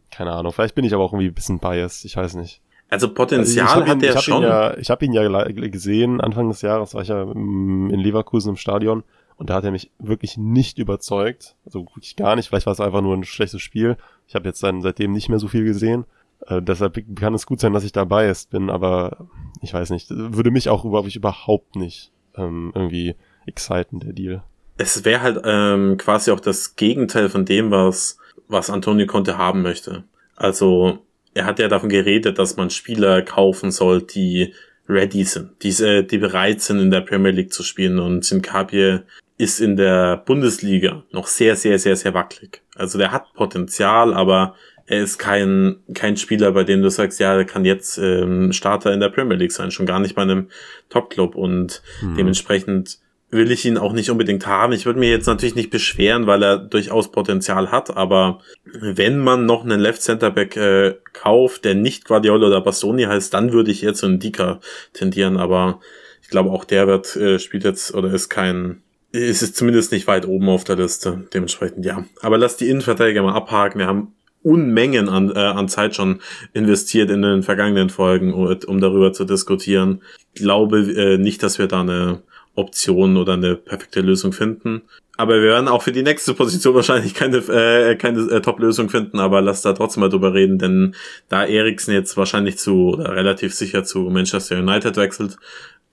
Keine Ahnung. Vielleicht bin ich aber auch irgendwie ein bisschen biased. Ich weiß nicht. Also Also Potenzial ich hab hat ihn, er ich hab schon. Ihn ja, ich habe ihn ja gesehen, Anfang des Jahres war ich ja mm, in Leverkusen im Stadion und da hat er mich wirklich nicht überzeugt. Also wirklich gar nicht. Vielleicht war es einfach nur ein schlechtes Spiel. Ich habe jetzt dann seitdem nicht mehr so viel gesehen. Äh, deshalb kann es gut sein, dass ich dabei ist, bin, aber ich weiß nicht. Würde mich auch überhaupt, überhaupt nicht ähm, irgendwie exciten, der Deal. Es wäre halt ähm, quasi auch das Gegenteil von dem, was, was Antonio Conte haben möchte. Also er hat ja davon geredet, dass man Spieler kaufen soll, die ready sind, die, die bereit sind, in der Premier League zu spielen. Und Sinkapie ist in der Bundesliga noch sehr, sehr, sehr, sehr wackelig. Also der hat Potenzial, aber er ist kein, kein Spieler, bei dem du sagst, ja, der kann jetzt ähm, Starter in der Premier League sein, schon gar nicht bei einem Top-Club. Und dementsprechend will ich ihn auch nicht unbedingt haben. Ich würde mir jetzt natürlich nicht beschweren, weil er durchaus Potenzial hat, aber wenn man noch einen Left Center Back äh, kauft, der nicht Guardiola oder Bastoni heißt, dann würde ich jetzt zu einem Dika tendieren, aber ich glaube auch der wird äh, spielt jetzt oder ist kein ist es zumindest nicht weit oben auf der Liste. Dementsprechend ja. Aber lass die Innenverteidiger mal abhaken. Wir haben Unmengen an, äh, an Zeit schon investiert in den vergangenen Folgen, um, um darüber zu diskutieren. Ich glaube äh, nicht, dass wir da eine Option oder eine perfekte Lösung finden. Aber wir werden auch für die nächste Position <laughs> wahrscheinlich keine, äh, keine äh, Top-Lösung finden, aber lass da trotzdem mal drüber reden, denn da Eriksen jetzt wahrscheinlich zu, oder relativ sicher zu Manchester United wechselt,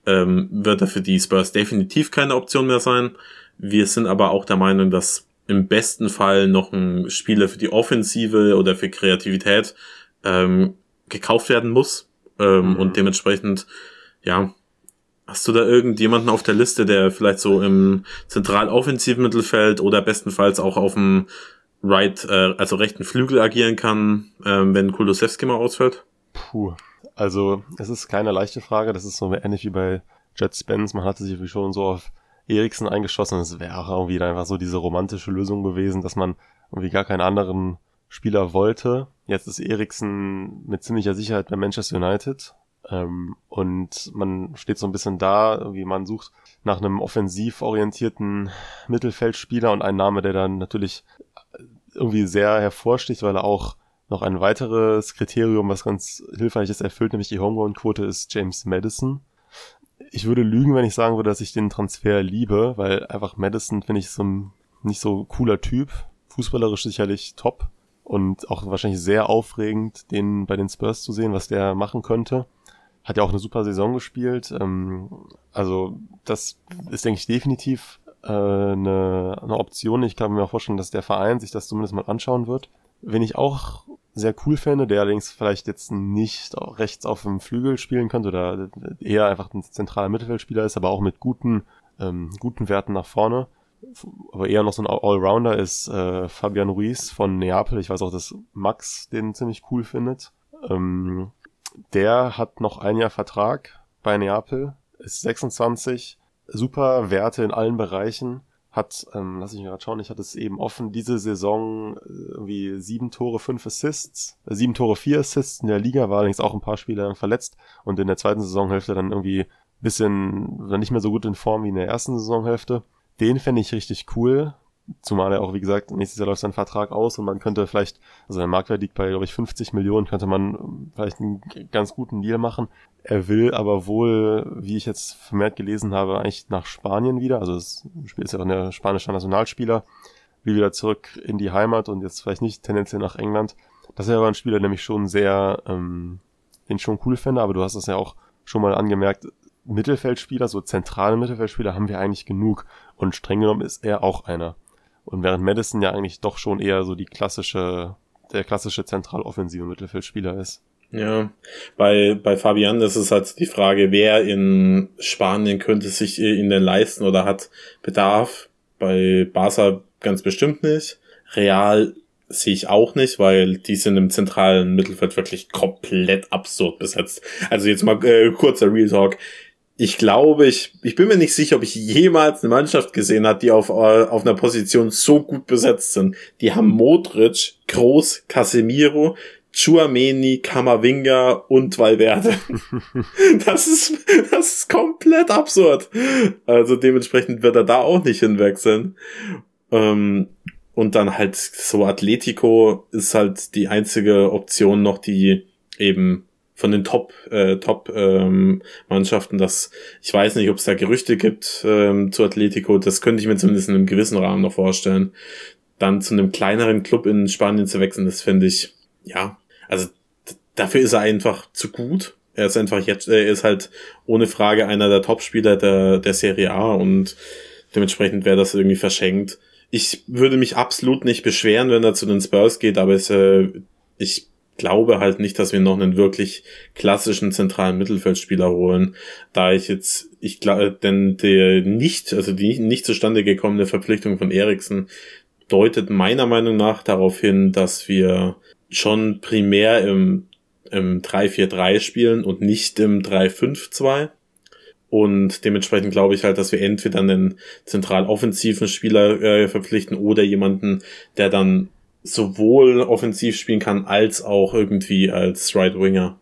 ähm, wird er für die Spurs definitiv keine Option mehr sein. Wir sind aber auch der Meinung, dass im besten Fall noch ein Spieler für die Offensive oder für Kreativität ähm, gekauft werden muss. Ähm, Mhm. Und dementsprechend, ja, hast du da irgendjemanden auf der Liste, der vielleicht so im zentral-offensiven Mittelfeld oder bestenfalls auch auf dem Right, äh, also rechten Flügel agieren kann, ähm, wenn Kulusewski mal ausfällt? Puh. Also, es ist keine leichte Frage. Das ist so ähnlich wie bei Jet Spence. Man hatte sich schon so auf Eriksen eingeschossen. Es wäre irgendwie einfach so diese romantische Lösung gewesen, dass man irgendwie gar keinen anderen Spieler wollte. Jetzt ist Eriksen mit ziemlicher Sicherheit bei Manchester United. Ähm, und man steht so ein bisschen da, irgendwie man sucht nach einem offensiv orientierten Mittelfeldspieler und ein Name, der dann natürlich irgendwie sehr hervorsticht, weil er auch noch ein weiteres Kriterium, was ganz hilfreich ist, erfüllt, nämlich die Homegrown-Quote, ist James Madison. Ich würde lügen, wenn ich sagen würde, dass ich den Transfer liebe, weil einfach Madison finde ich so ein nicht so cooler Typ. Fußballerisch sicherlich top und auch wahrscheinlich sehr aufregend, den bei den Spurs zu sehen, was der machen könnte. Hat ja auch eine super Saison gespielt. Ähm, also das ist, denke ich, definitiv äh, eine, eine Option. Ich kann mir auch vorstellen, dass der Verein sich das zumindest mal anschauen wird. Wen ich auch sehr cool fände, der allerdings vielleicht jetzt nicht rechts auf dem Flügel spielen könnte oder eher einfach ein zentraler Mittelfeldspieler ist, aber auch mit guten, ähm, guten Werten nach vorne. Aber eher noch so ein Allrounder ist äh, Fabian Ruiz von Neapel. Ich weiß auch, dass Max den ziemlich cool findet. Ähm, der hat noch ein Jahr Vertrag bei Neapel, ist 26, super Werte in allen Bereichen, hat, ähm, lass ich mich gerade schauen, ich hatte es eben offen, diese Saison äh, irgendwie sieben Tore, fünf Assists, äh, sieben Tore, vier Assists in der Liga, war allerdings auch ein paar Spiele lang verletzt und in der zweiten Saisonhälfte dann irgendwie bisschen, nicht mehr so gut in Form wie in der ersten Saisonhälfte. Den fände ich richtig cool. Zumal er auch, wie gesagt, nächstes Jahr läuft sein Vertrag aus und man könnte vielleicht, also der Marktwert liegt bei, glaube ich, 50 Millionen, könnte man vielleicht einen ganz guten Deal machen. Er will aber wohl, wie ich jetzt vermehrt gelesen habe, eigentlich nach Spanien wieder. Also das Spiel ist ja auch ein spanischer Nationalspieler, will wieder zurück in die Heimat und jetzt vielleicht nicht tendenziell nach England. Das ist aber ein Spieler, mich schon sehr, ähm, den ich schon cool fände, aber du hast es ja auch schon mal angemerkt, Mittelfeldspieler, so zentrale Mittelfeldspieler haben wir eigentlich genug. Und streng genommen ist er auch einer. Und während Madison ja eigentlich doch schon eher so die klassische, der klassische zentral-offensive Mittelfeldspieler ist. Ja, bei, bei Fabian ist es halt die Frage, wer in Spanien könnte sich ihn denn leisten oder hat Bedarf. Bei Barca ganz bestimmt nicht. Real sehe ich auch nicht, weil die sind im zentralen Mittelfeld wirklich komplett absurd besetzt. Also jetzt mal äh, kurzer Real Talk. Ich glaube, ich, ich bin mir nicht sicher, ob ich jemals eine Mannschaft gesehen habe, die auf, äh, auf einer Position so gut besetzt sind. Die haben Modric, Groß, Casemiro, Chuameni, Kamavinga und Valverde. <laughs> das ist, das ist komplett absurd. Also dementsprechend wird er da auch nicht hinwechseln. Ähm, und dann halt so Atletico ist halt die einzige Option noch, die eben von den Top äh, Top ähm, Mannschaften, dass ich weiß nicht, ob es da Gerüchte gibt ähm, zu Atletico, das könnte ich mir zumindest in einem gewissen Rahmen noch vorstellen. Dann zu einem kleineren Club in Spanien zu wechseln, das finde ich ja, also dafür ist er einfach zu gut. Er ist einfach jetzt, er ist halt ohne Frage einer der Topspieler der der Serie A und dementsprechend wäre das irgendwie verschenkt. Ich würde mich absolut nicht beschweren, wenn er zu den Spurs geht, aber es, äh, ich glaube halt nicht, dass wir noch einen wirklich klassischen zentralen Mittelfeldspieler holen, da ich jetzt, ich glaube, denn der nicht, also die nicht zustande gekommene Verpflichtung von Eriksen deutet meiner Meinung nach darauf hin, dass wir schon primär im, im 3-4-3 spielen und nicht im 3-5-2. Und dementsprechend glaube ich halt, dass wir entweder einen zentral offensiven Spieler äh, verpflichten oder jemanden, der dann sowohl offensiv spielen kann, als auch irgendwie als Right Winger.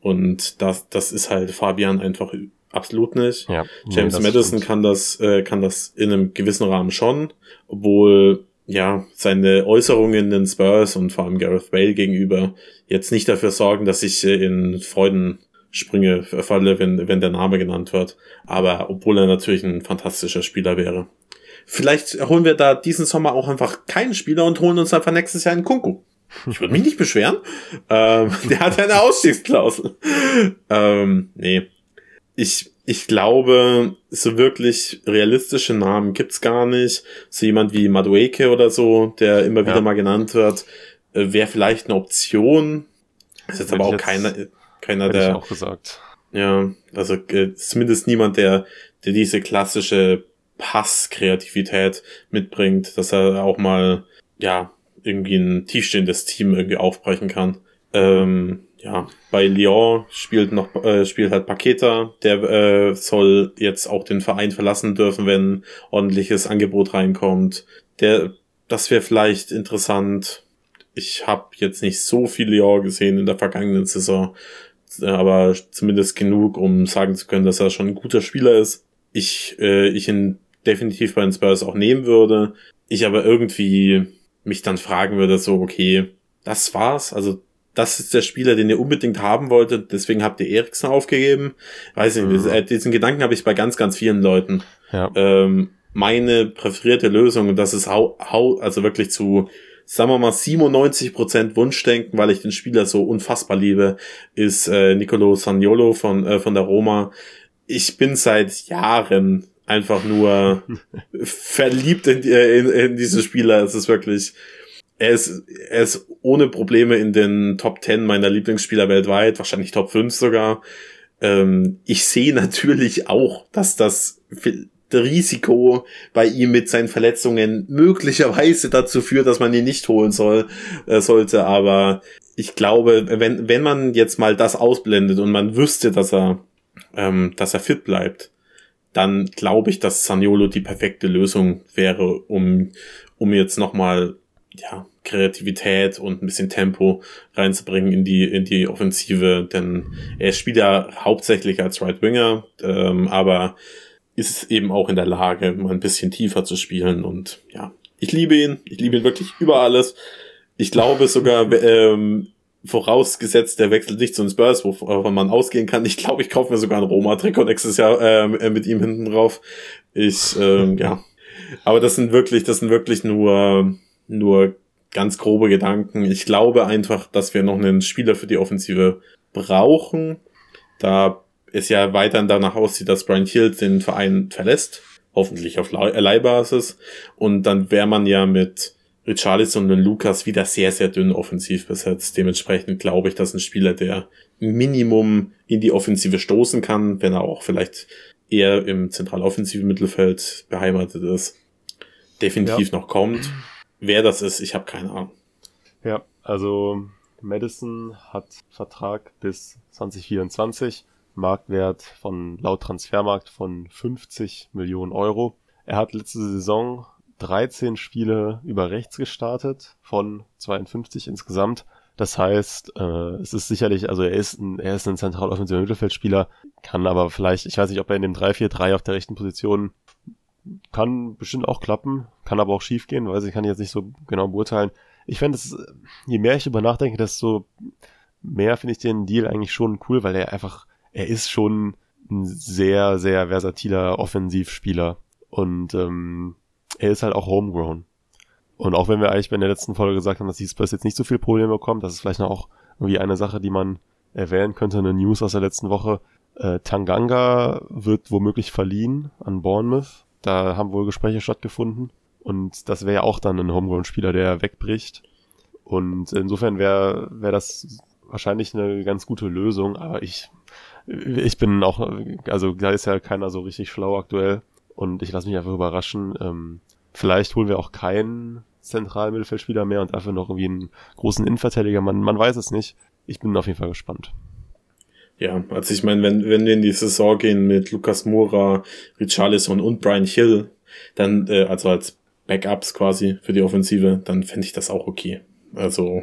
Und das, das ist halt Fabian einfach absolut nicht. Ja, James nee, Madison stimmt. kann das, äh, kann das in einem gewissen Rahmen schon, obwohl ja seine Äußerungen den Spurs und vor allem Gareth Bale gegenüber jetzt nicht dafür sorgen, dass ich äh, in Freuden springe, falle, wenn, wenn der Name genannt wird. Aber obwohl er natürlich ein fantastischer Spieler wäre. Vielleicht holen wir da diesen Sommer auch einfach keinen Spieler und holen uns einfach nächstes Jahr einen Kunku. Ich würde mich nicht beschweren. Ähm, <laughs> der hat ja eine Ausstiegsklausel. ähm, nee. Ich, ich glaube, so wirklich realistische Namen gibt's gar nicht. So jemand wie Madueke oder so, der immer wieder Ja. mal genannt wird, äh, wäre vielleicht eine Option. Ist jetzt aber auch jetzt- keiner, keiner Hätte ich der, auch gesagt. ja, also äh, zumindest niemand, der, der diese klassische Passkreativität mitbringt, dass er auch mal, ja, irgendwie ein tiefstehendes Team irgendwie aufbrechen kann. Ähm, ja, bei Lyon spielt noch äh, spielt halt Paketa, der äh, soll jetzt auch den Verein verlassen dürfen, wenn ordentliches Angebot reinkommt. Der, das wäre vielleicht interessant. Ich habe jetzt nicht so viel Lyon gesehen in der vergangenen Saison, äh, aber zumindest genug, um sagen zu können, dass er schon ein guter Spieler ist. Ich, äh, ich ihn definitiv bei den Spurs auch nehmen würde. Ich aber irgendwie mich dann fragen würde, so, okay, das war's. Also, das ist der Spieler, den ihr unbedingt haben wolltet, deswegen habt ihr Eriksen aufgegeben. Weiß ich nicht, Mhm. äh, diesen Gedanken habe ich bei ganz, ganz vielen Leuten. Ja. Ähm, meine präferierte Lösung, und das ist hau, hau, also wirklich zu, sagen wir mal, 97% Wunschdenken, weil ich den Spieler so unfassbar liebe, ist äh, Nicolo Saniolo von, äh, von der Roma. Ich bin seit Jahren einfach nur verliebt in, in, in diese Spieler. Es ist wirklich, er ist, er ist ohne Probleme in den Top 10 meiner Lieblingsspieler weltweit, wahrscheinlich Top 5 sogar. Ähm, ich sehe natürlich auch, dass das Risiko bei ihm mit seinen Verletzungen möglicherweise dazu führt, dass man ihn nicht holen soll, äh, sollte. Aber ich glaube, wenn, wenn man jetzt mal das ausblendet und man wüsste, dass er, ähm, dass er fit bleibt, dann glaube ich, dass Saniolo die perfekte Lösung wäre, um, um jetzt nochmal, ja, Kreativität und ein bisschen Tempo reinzubringen in die, in die Offensive, denn er spielt ja hauptsächlich als Right Winger, ähm, aber ist eben auch in der Lage, mal ein bisschen tiefer zu spielen. Und ja, ich liebe ihn, ich liebe ihn wirklich über alles. Ich glaube sogar, ähm, vorausgesetzt, der wechselt nicht zu den Spurs, wovon man ausgehen kann. Ich glaube, ich kaufe mir sogar ein Roma-Trikot nächstes Jahr ähm, äh, mit ihm hinten drauf. Ich, ähm, <laughs> ja. Aber das sind wirklich, das sind wirklich nur, nur ganz grobe Gedanken. Ich glaube einfach, dass wir noch einen Spieler für die Offensive brauchen, da es ja weiterhin danach aussieht, dass Brian Hill den Verein verlässt, hoffentlich auf Leih- Leihbasis. Und dann wäre man ja mit Richarlison und Lukas wieder sehr, sehr dünn offensiv besetzt. Dementsprechend glaube ich, dass ein Spieler, der Minimum in die Offensive stoßen kann, wenn er auch vielleicht eher im zentraloffensiven Mittelfeld beheimatet ist, definitiv noch kommt. Wer das ist, ich habe keine Ahnung. Ja, also Madison hat Vertrag bis 2024, Marktwert von laut Transfermarkt von 50 Millionen Euro. Er hat letzte Saison 13 Spiele über rechts gestartet von 52 insgesamt. Das heißt, äh, es ist sicherlich, also er ist ein, er ist ein zentral offensiver Mittelfeldspieler, kann aber vielleicht, ich weiß nicht, ob er in dem 3-4-3 auf der rechten Position kann bestimmt auch klappen, kann aber auch schief gehen, weiß ich, kann ich jetzt nicht so genau beurteilen. Ich fände es, je mehr ich über nachdenke, desto mehr finde ich den Deal eigentlich schon cool, weil er einfach, er ist schon ein sehr, sehr versatiler Offensivspieler. Und ähm, er ist halt auch homegrown. Und auch wenn wir eigentlich in der letzten Folge gesagt haben, dass die Spurs jetzt nicht so viel Probleme bekommt, das ist vielleicht noch auch irgendwie eine Sache, die man erwähnen könnte, eine News aus der letzten Woche. Äh, Tanganga wird womöglich verliehen an Bournemouth. Da haben wohl Gespräche stattgefunden. Und das wäre ja auch dann ein Homegrown-Spieler, der wegbricht. Und insofern wäre wär das wahrscheinlich eine ganz gute Lösung, aber ich, ich bin auch, also da ist ja keiner so richtig schlau aktuell und ich lasse mich einfach überraschen. Ähm, vielleicht holen wir auch keinen zentralen Mittelfeldspieler mehr und einfach noch irgendwie einen großen Innenverteidiger. Man, man weiß es nicht. Ich bin auf jeden Fall gespannt. Ja, also ich meine, wenn, wenn wir in die Saison gehen mit Lukas Moura, Richarlison und Brian Hill, dann, äh, also als Backups quasi für die Offensive, dann fände ich das auch okay. Also,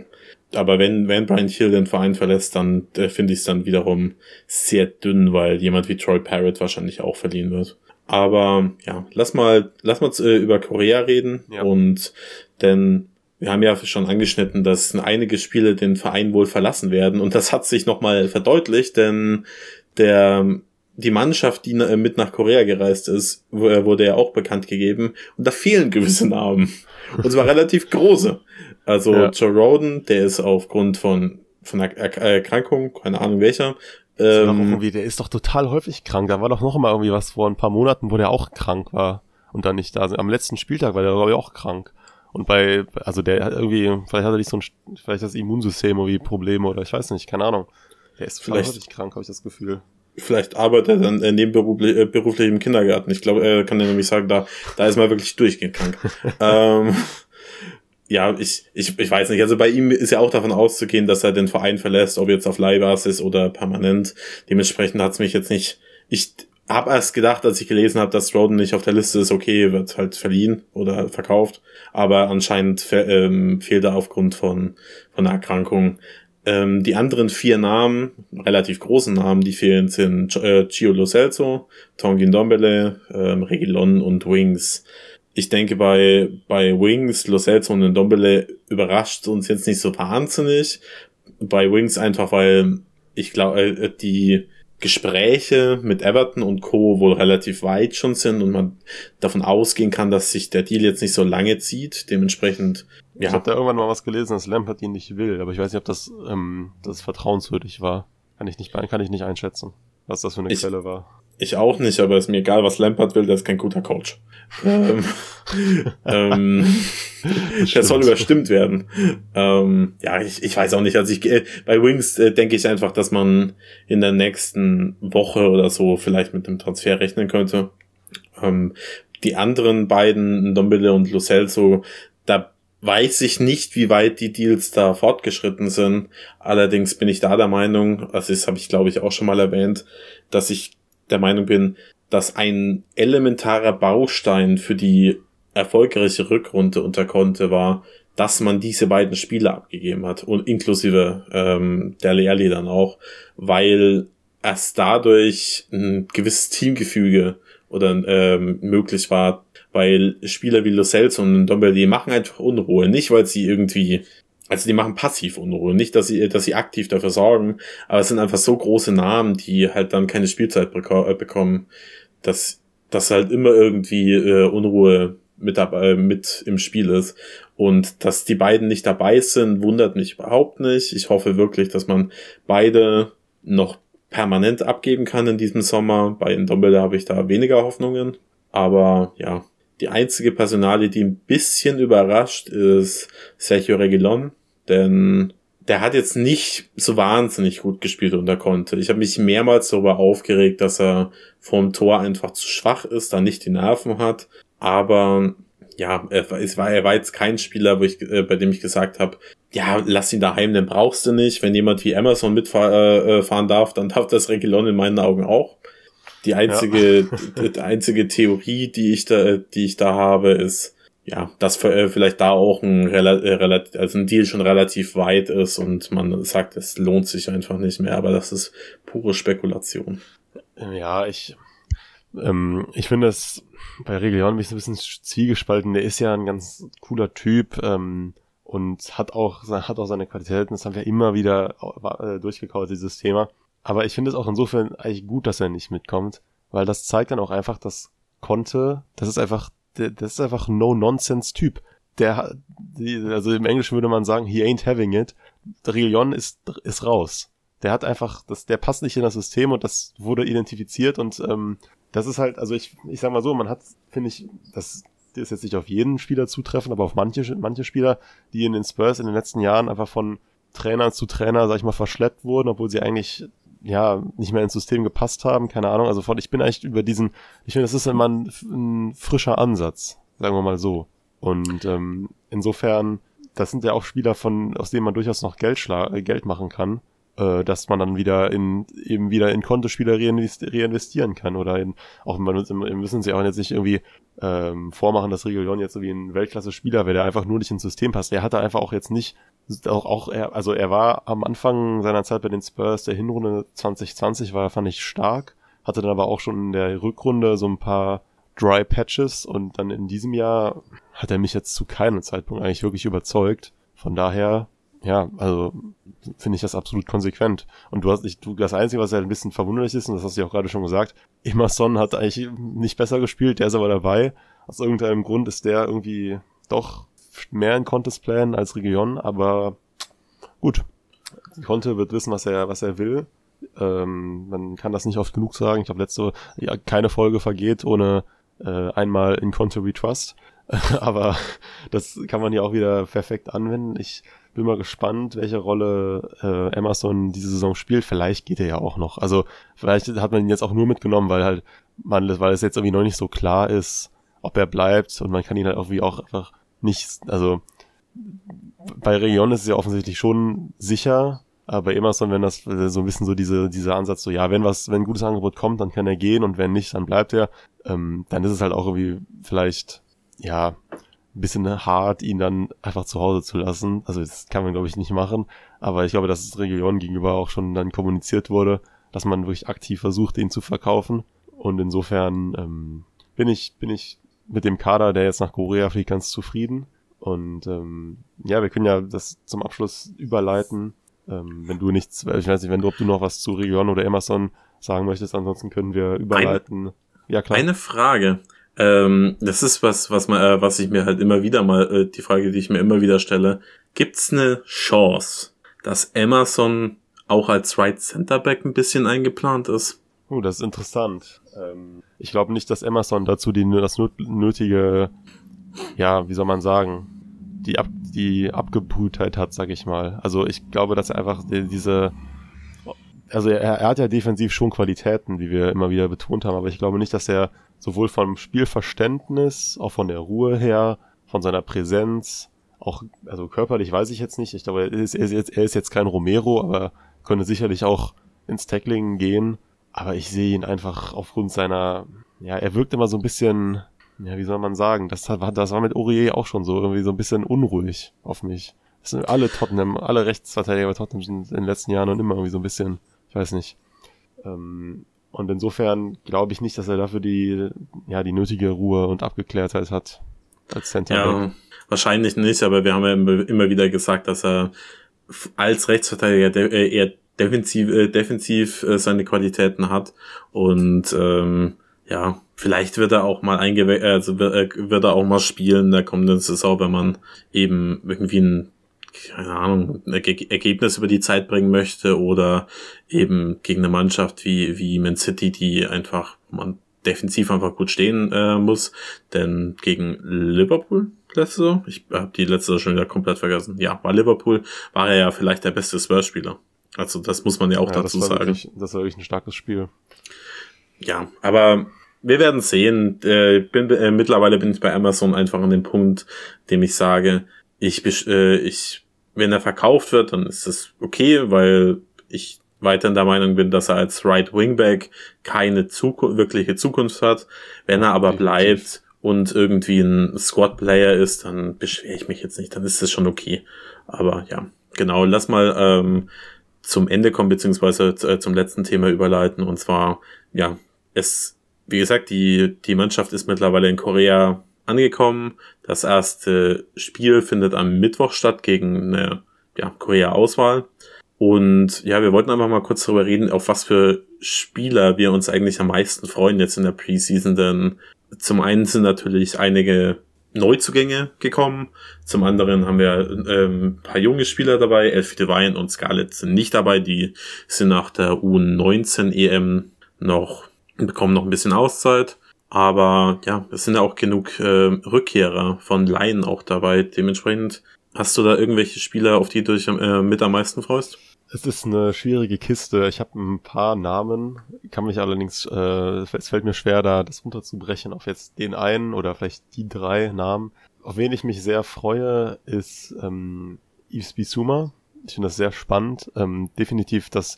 aber wenn, wenn Brian Hill den Verein verlässt, dann äh, finde ich es dann wiederum sehr dünn, weil jemand wie Troy Parrott wahrscheinlich auch verliehen wird. Aber ja, lass mal, lass mal äh, über Korea reden ja. und denn wir haben ja schon angeschnitten, dass einige Spiele den Verein wohl verlassen werden und das hat sich nochmal verdeutlicht, denn der die Mannschaft, die mit nach Korea gereist ist, äh, wurde ja auch bekannt gegeben und da fehlen gewisse Namen und zwar relativ große. Also ja. Joe Roden, der ist aufgrund von von einer Erkrankung, keine Ahnung welcher, ähm, der ist doch total häufig krank. Da war doch noch mal irgendwie was vor ein paar Monaten, wo der auch krank war und dann nicht da. Am letzten Spieltag war der glaube ich auch krank. Und bei, also der hat irgendwie, vielleicht hat er nicht so ein, vielleicht das Immunsystem irgendwie Probleme oder ich weiß nicht, keine Ahnung. Der ist vielleicht häufig krank, habe ich das Gefühl. Vielleicht arbeitet er dann nebenberuflich äh, im Kindergarten. Ich glaube, er kann ja nämlich sagen, da, da ist man wirklich durchgehend krank. <laughs> ähm, ja, ich, ich, ich weiß nicht. Also bei ihm ist ja auch davon auszugehen, dass er den Verein verlässt, ob jetzt auf Leihbasis oder permanent. Dementsprechend hat's mich jetzt nicht. Ich habe erst gedacht, als ich gelesen habe, dass Roden nicht auf der Liste ist, okay, wird halt verliehen oder verkauft. Aber anscheinend ähm, fehlt er aufgrund von, von einer Erkrankung. Ähm, die anderen vier Namen, relativ großen Namen, die fehlen, sind äh, Gio Lo Celso, Tongin Dombele, ähm, Regilon und Wings ich denke, bei, bei Wings, Los Celso und Dombele überrascht uns jetzt nicht so wahnsinnig. Bei Wings einfach, weil ich glaube, äh, die Gespräche mit Everton und Co. wohl relativ weit schon sind und man davon ausgehen kann, dass sich der Deal jetzt nicht so lange zieht. Dementsprechend, ja. Ich habe da irgendwann mal was gelesen, dass Lampert ihn nicht will, aber ich weiß nicht, ob das, ähm, das vertrauenswürdig war. Kann ich nicht, kann ich nicht einschätzen, was das für eine ich, Quelle war. Ich auch nicht, aber ist mir egal, was Lampard will, der ist kein guter Coach. ähm, <laughs> ähm, der soll überstimmt werden. Ähm, ja, ich, ich weiß auch nicht. Also ich äh, bei Wings äh, denke ich einfach, dass man in der nächsten Woche oder so vielleicht mit dem Transfer rechnen könnte. Ähm, die anderen beiden, Dombele und Lo Celso, da weiß ich nicht, wie weit die Deals da fortgeschritten sind. Allerdings bin ich da der Meinung, also das habe ich glaube ich auch schon mal erwähnt, dass ich der Meinung bin, dass ein elementarer Baustein für die erfolgreiche Rückrunde unter Conte war, dass man diese beiden Spiele abgegeben hat und inklusive ähm, der Lehrli dann auch, weil erst dadurch ein gewisses Teamgefüge oder ähm, möglich war, weil Spieler wie Lo Celso und Dombele machen einfach Unruhe, nicht weil sie irgendwie also die machen passiv Unruhe, nicht, dass sie, dass sie aktiv dafür sorgen, aber es sind einfach so große Namen, die halt dann keine Spielzeit beko äh, bekommen, dass, dass halt immer irgendwie äh, Unruhe mit dabei, mit im Spiel ist. Und dass die beiden nicht dabei sind, wundert mich überhaupt nicht. Ich hoffe wirklich, dass man beide noch permanent abgeben kann in diesem Sommer. Bei Ndombele habe ich da weniger Hoffnungen. Aber ja, die einzige Personalie, die ein bisschen überrascht, ist Sergio Reguilon, denn der hat jetzt nicht so wahnsinnig gut gespielt unter Conte. Ich habe mich mehrmals darüber aufgeregt, dass er vorm Tor einfach zu schwach ist, da nicht die Nerven hat. Aber ja, er, es war, er war jetzt kein Spieler, wo ich, äh, bei dem ich gesagt habe, ja, lass ihn daheim, den brauchst du nicht. Wenn jemand wie Emerson mitfahren äh, äh darf, dann darf das Reguilon in meinen Augen auch. Die einzige, ja. die einzige Theorie, die ich da, die ich da habe, ist, ja, dass äh, vielleicht da auch ein, relativ, äh, also ein Deal schon relativ weit ist und man sagt, es lohnt sich einfach nicht mehr, aber das ist pure Spekulation. Ja, ich, ähm, ich finde es bei Reglion ein bisschen zwiegespalten. Der ist ja ein ganz cooler Typ ähm, und hat auch, hat auch seine Qualitäten. Das haben wir immer wieder äh, durchgekaut, dieses Thema. Aber ich finde es auch insofern eigentlich gut, dass er nicht mitkommt, weil das zeigt dann auch einfach, dass Conte, das ist einfach, das ist einfach ein No-Nonsense-Typ. Der, also im Englischen würde man sagen, he ain't having it. Reguilon ist, ist raus. Der hat einfach, das, der passt nicht in das System und das wurde identifiziert und ähm, das ist halt, also ich, ich sag mal so, man hat, finde ich, das ist jetzt nicht auf jeden Spieler zutreffen, aber auf manche, manche Spieler, die in den Spurs in den letzten Jahren einfach von Trainer zu Trainer, sag ich mal, verschleppt wurden, obwohl sie eigentlich ja nicht mehr ins System gepasst haben, keine Ahnung. Also von, ich bin eigentlich über diesen, ich finde, das ist immer ein, ein frischer Ansatz, sagen wir mal so. Und ähm, insofern, das sind ja auch Spieler von, aus denen man durchaus noch Geld, schla äh, Geld machen kann äh, dass man dann wieder in eben wieder in Kontospieler reinvestieren kann oder in auch man müssen sie auch jetzt nicht irgendwie ähm, vormachen, dass Regulon jetzt so wie ein Weltklasse-Spieler wäre, der einfach nur nicht ins System passt. Er hatte einfach auch jetzt nicht auch auch er also er war am Anfang seiner Zeit bei den Spurs der Hinrunde 2020 war fand ich stark, hatte dann aber auch schon in der Rückrunde so ein paar Dry Patches und dann in diesem Jahr hat er mich jetzt zu keinem Zeitpunkt eigentlich wirklich überzeugt. Von daher ja, also finde ich das absolut konsequent. Und du hast, ich, du, das Einzige, was ja ein bisschen verwunderlich ist, und das hast du ja auch gerade schon gesagt, Emerson hat eigentlich nicht besser gespielt, der ist aber dabei. Aus irgendeinem Grund ist der irgendwie doch mehr in Contest Plan als Region, aber gut. Conte wird wissen, was er, was er will. Ähm, man kann das nicht oft genug sagen. Ich glaube, letzte, ja, keine Folge vergeht ohne äh, einmal in Conte We Trust. <laughs> aber das kann man ja auch wieder perfekt anwenden. Ich bin mal gespannt, welche Rolle äh, Emerson diese Saison spielt. Vielleicht geht er ja auch noch. Also vielleicht hat man ihn jetzt auch nur mitgenommen, weil halt man, weil es jetzt irgendwie noch nicht so klar ist, ob er bleibt und man kann ihn halt irgendwie auch einfach nicht, also bei Region ist es ja offensichtlich schon sicher, aber bei Emerson, wenn das so ein bisschen so diese, dieser Ansatz, so ja, wenn was, wenn ein gutes Angebot kommt, dann kann er gehen und wenn nicht, dann bleibt er, ähm, dann ist es halt auch irgendwie vielleicht, ja, bisschen hart, ihn dann einfach zu Hause zu lassen. Also das kann man, glaube ich, nicht machen. Aber ich glaube, dass es Region gegenüber auch schon dann kommuniziert wurde, dass man wirklich aktiv versucht, ihn zu verkaufen. Und insofern ähm, bin ich, bin ich mit dem Kader, der jetzt nach Korea fliegt, ganz zufrieden. Und ähm, ja, wir können ja das zum Abschluss überleiten. Ähm, wenn du nichts, ich weiß nicht, wenn du, ob du noch was zu Region oder Emerson sagen möchtest, ansonsten können wir überleiten. Eine, ja, klar. Eine Frage. Ähm, das ist was, was man, äh, was ich mir halt immer wieder mal, äh, die Frage, die ich mir immer wieder stelle. Gibt's eine Chance, dass Emerson auch als Right Center Back ein bisschen eingeplant ist? Oh, das ist interessant. Ähm, ich glaube nicht, dass Emerson dazu die, das nötige, ja, wie soll man sagen, die, Ab die Abgebrühtheit hat, sag ich mal. Also ich glaube, dass er einfach diese, also er, er hat ja defensiv schon Qualitäten, wie wir immer wieder betont haben, aber ich glaube nicht, dass er sowohl vom Spielverständnis, auch von der Ruhe her, von seiner Präsenz, auch, also körperlich weiß ich jetzt nicht. Ich glaube, er ist, er ist, jetzt, er ist jetzt kein Romero, aber könnte sicherlich auch ins Tackling gehen. Aber ich sehe ihn einfach aufgrund seiner, ja, er wirkt immer so ein bisschen, ja, wie soll man sagen, das, hat, das war mit Aurier auch schon so, irgendwie so ein bisschen unruhig auf mich. Das sind alle Tottenham, alle Rechtsverteidiger bei Tottenham sind in den letzten Jahren und immer irgendwie so ein bisschen, ich weiß nicht. Ähm, und insofern glaube ich nicht, dass er dafür die, ja, die nötige Ruhe und Abgeklärtheit hat als Center. Ja, wahrscheinlich nicht, aber wir haben ja immer wieder gesagt, dass er als Rechtsverteidiger äh, eher defensiv, äh, defensiv äh, seine Qualitäten hat und ähm, ja, vielleicht wird er auch mal eingewe also wird er auch mal spielen in der kommenden Saison, wenn man eben irgendwie ein keine Ahnung, ein Ergebnis über die Zeit bringen möchte oder eben gegen eine Mannschaft wie, wie Man City, die einfach man defensiv einfach gut stehen äh, muss. Denn gegen Liverpool letzte Saison, ich habe die letzte Saison schon wieder komplett vergessen. Ja, war Liverpool, war er ja vielleicht der beste Spurs-Spieler. Also das muss man ja auch ja, dazu das sagen. Wirklich, das war wirklich ein starkes Spiel. Ja, aber wir werden sehen. Äh, bin, äh, mittlerweile bin ich bei Amazon einfach an dem Punkt, dem ich sage, ich, äh, ich wenn er verkauft wird, dann ist das okay, weil ich weiterhin der Meinung bin, dass er als Right Wingback keine Zukunft, wirkliche Zukunft hat. Wenn er aber bleibt und irgendwie ein Squad Player ist, dann beschwere ich mich jetzt nicht, dann ist das schon okay. Aber ja, genau, lass mal ähm, zum Ende kommen, beziehungsweise äh, zum letzten Thema überleiten. Und zwar, ja, es, wie gesagt, die, die Mannschaft ist mittlerweile in Korea angekommen. Das erste Spiel findet am Mittwoch statt gegen eine ja, Korea-Auswahl. Und ja, wir wollten einfach mal kurz darüber reden, auf was für Spieler wir uns eigentlich am meisten freuen jetzt in der Preseason, denn zum einen sind natürlich einige Neuzugänge gekommen. Zum anderen haben wir ähm, paar junge Spieler dabei. Elfie Devine und Scarlett sind nicht dabei. Die sind nach der U19 EM noch, bekommen noch ein bisschen Auszeit. Aber ja, es sind ja auch genug äh, Rückkehrer von Laien auch dabei. Dementsprechend hast du da irgendwelche Spieler, auf die du dich äh, mit am meisten freust? Es ist eine schwierige Kiste. Ich habe ein paar Namen, kann mich allerdings, äh, es fällt mir schwer, da das runterzubrechen auf jetzt den einen oder vielleicht die drei Namen. Auf wen ich mich sehr freue, ist ähm, Yves Bissouma. Ich finde das sehr spannend. Ähm, definitiv das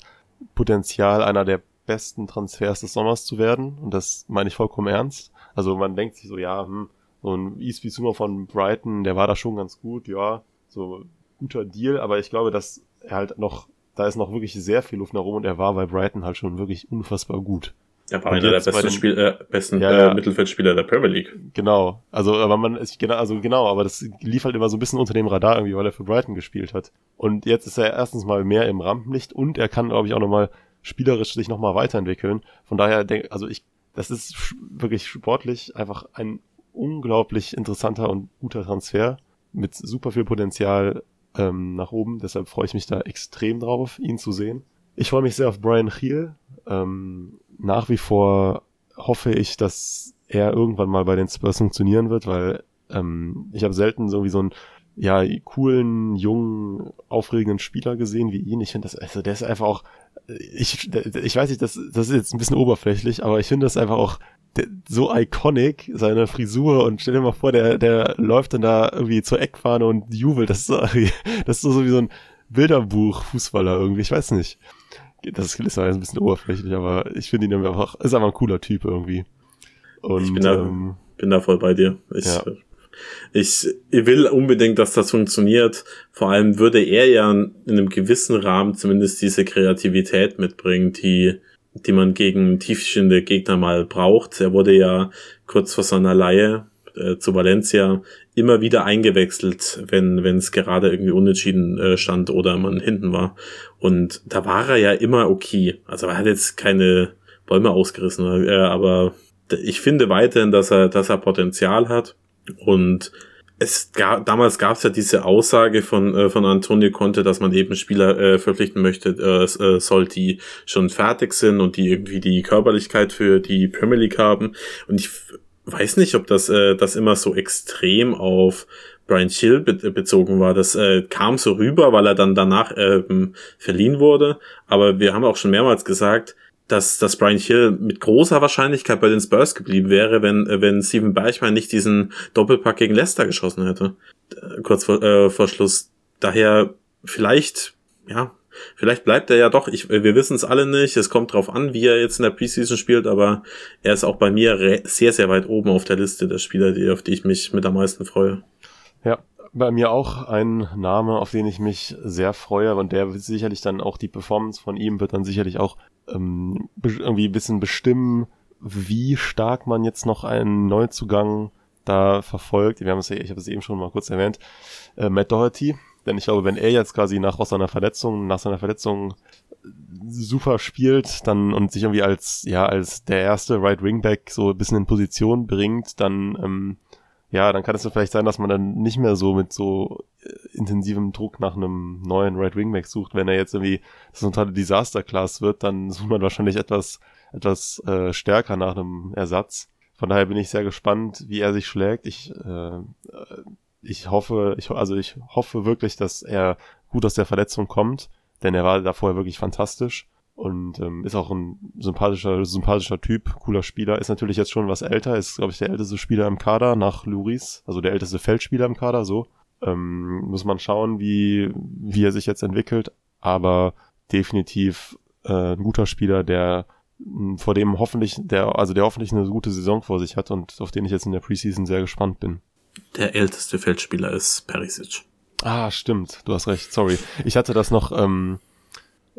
Potenzial einer der besten Transfers des Sommers zu werden. Und das meine ich vollkommen ernst. Also man denkt sich so, ja, hm, so ein Yves Bissouma von Brighton, der war da schon ganz gut, ja, so guter Deal, aber ich glaube, dass er halt noch da ist noch wirklich sehr viel Luft nach oben und er war bei Brighton halt schon wirklich unfassbar gut. Er war einer der besten, den, Spiel, äh, besten ja, ja. Äh, Mittelfeldspieler der Premier League. Genau. Also, aber man ist, genau, also genau, aber das lief halt immer so ein bisschen unter dem Radar irgendwie, weil er für Brighton gespielt hat. Und jetzt ist er erstens mal mehr im Rampenlicht und er kann, glaube ich, auch nochmal spielerisch sich nochmal weiterentwickeln. Von daher denke, also ich, das ist wirklich sportlich einfach ein unglaublich interessanter und guter Transfer mit super viel Potenzial ähm, nach oben. Deshalb freue ich mich da extrem drauf, ihn zu sehen. Ich freue mich sehr auf Brian Hill. Ähm, nach wie vor hoffe ich, dass er irgendwann mal bei den Spurs funktionieren wird, weil ähm, ich habe selten so wie so einen ja coolen, jungen, aufregenden Spieler gesehen wie ihn. Ich finde das, also der ist einfach auch, ich, ich weiß nicht, das, das ist jetzt ein bisschen oberflächlich, aber ich finde das einfach auch so iconic, seine Frisur und stell dir mal vor, der, der läuft dann da irgendwie zur Eckfahne und jubelt. Das ist, so, <laughs> das ist so wie so ein Bilderbuch-Fußballer irgendwie, ich weiß nicht. Das ist ein bisschen oberflächlich, aber ich finde ihn einfach, ist einfach ein cooler Typ irgendwie. Und, ich bin da, ähm, bin da voll bei dir. Ich, ja. Ich, ich will unbedingt, dass das funktioniert. Vor allem würde er ja in einem gewissen Rahmen zumindest diese Kreativität mitbringen, die die man gegen tiefstehende Gegner mal braucht. Er wurde ja kurz vor seiner Leihe äh, zu Valencia immer wieder eingewechselt, wenn wenn es gerade irgendwie unentschieden äh, stand oder man hinten war. Und da war er ja immer okay. Also er hat jetzt keine Bäume ausgerissen, äh, aber ich finde weiterhin, dass er, dass er Potenzial hat und es gab, damals gab es ja diese Aussage von, äh, von Antonio Conte, dass man eben Spieler äh, verpflichten möchte, äh, äh, soll, die schon fertig sind und die irgendwie die Körperlichkeit für die Premier League haben. Und ich weiß nicht, ob das, äh, das immer so extrem auf Brian Chill be bezogen war. Das äh, kam so rüber, weil er dann danach ähm, verliehen wurde. Aber wir haben auch schon mehrmals gesagt, dass, dass Brian Hill mit großer Wahrscheinlichkeit bei den Spurs geblieben wäre, wenn, wenn Steven Bergmann nicht diesen Doppelpack gegen Leicester geschossen hätte. Äh, kurz vor, äh, vor Schluss. Daher vielleicht, ja, vielleicht bleibt er ja doch. Ich, wir wissen es alle nicht. Es kommt drauf an, wie er jetzt in der Preseason spielt, aber er ist auch bei mir sehr, sehr weit oben auf der Liste der Spieler, die, auf die ich mich mit am meisten freue. Ja, bei mir auch ein Name, auf den ich mich sehr freue und der wird sicherlich dann auch die Performance von ihm wird dann sicherlich auch ähm, irgendwie ein bisschen bestimmen, wie stark man jetzt noch einen Neuzugang da verfolgt. Wir haben es ja, ich habe es eben schon mal kurz erwähnt, äh, Matt Doherty. Denn ich glaube, wenn er jetzt quasi nach seiner Verletzung, nach seiner Verletzung super spielt, dann und sich irgendwie als ja als der erste Right Wingback so ein bisschen in Position bringt, dann ähm, ja, dann kann es vielleicht sein, dass man dann nicht mehr so mit so äh, intensivem Druck nach einem neuen Right Wingback sucht. Wenn er jetzt irgendwie so ein total Disaster Class wird, dann sucht man wahrscheinlich etwas, etwas äh, stärker nach einem Ersatz. Von daher bin ich sehr gespannt, wie er sich schlägt. Ich, äh, ich hoffe, ich, also ich hoffe wirklich, dass er gut aus der Verletzung kommt, denn er war da vorher wirklich fantastisch und ähm, ist auch ein sympathischer, sympathischer Typ, cooler Spieler. Ist natürlich jetzt schon was älter, ist, glaube ich, der älteste Spieler im Kader nach Luris, also der älteste Feldspieler im Kader, so. Ähm, muss man schauen, wie, wie er sich jetzt entwickelt, aber definitiv äh, ein guter Spieler, der vor dem hoffentlich, der, also der hoffentlich eine gute Saison vor sich hat und auf den ich jetzt in der Preseason sehr gespannt bin. Der älteste Feldspieler ist Perisic. Ah, stimmt, du hast recht, sorry. Ich hatte das noch, ähm,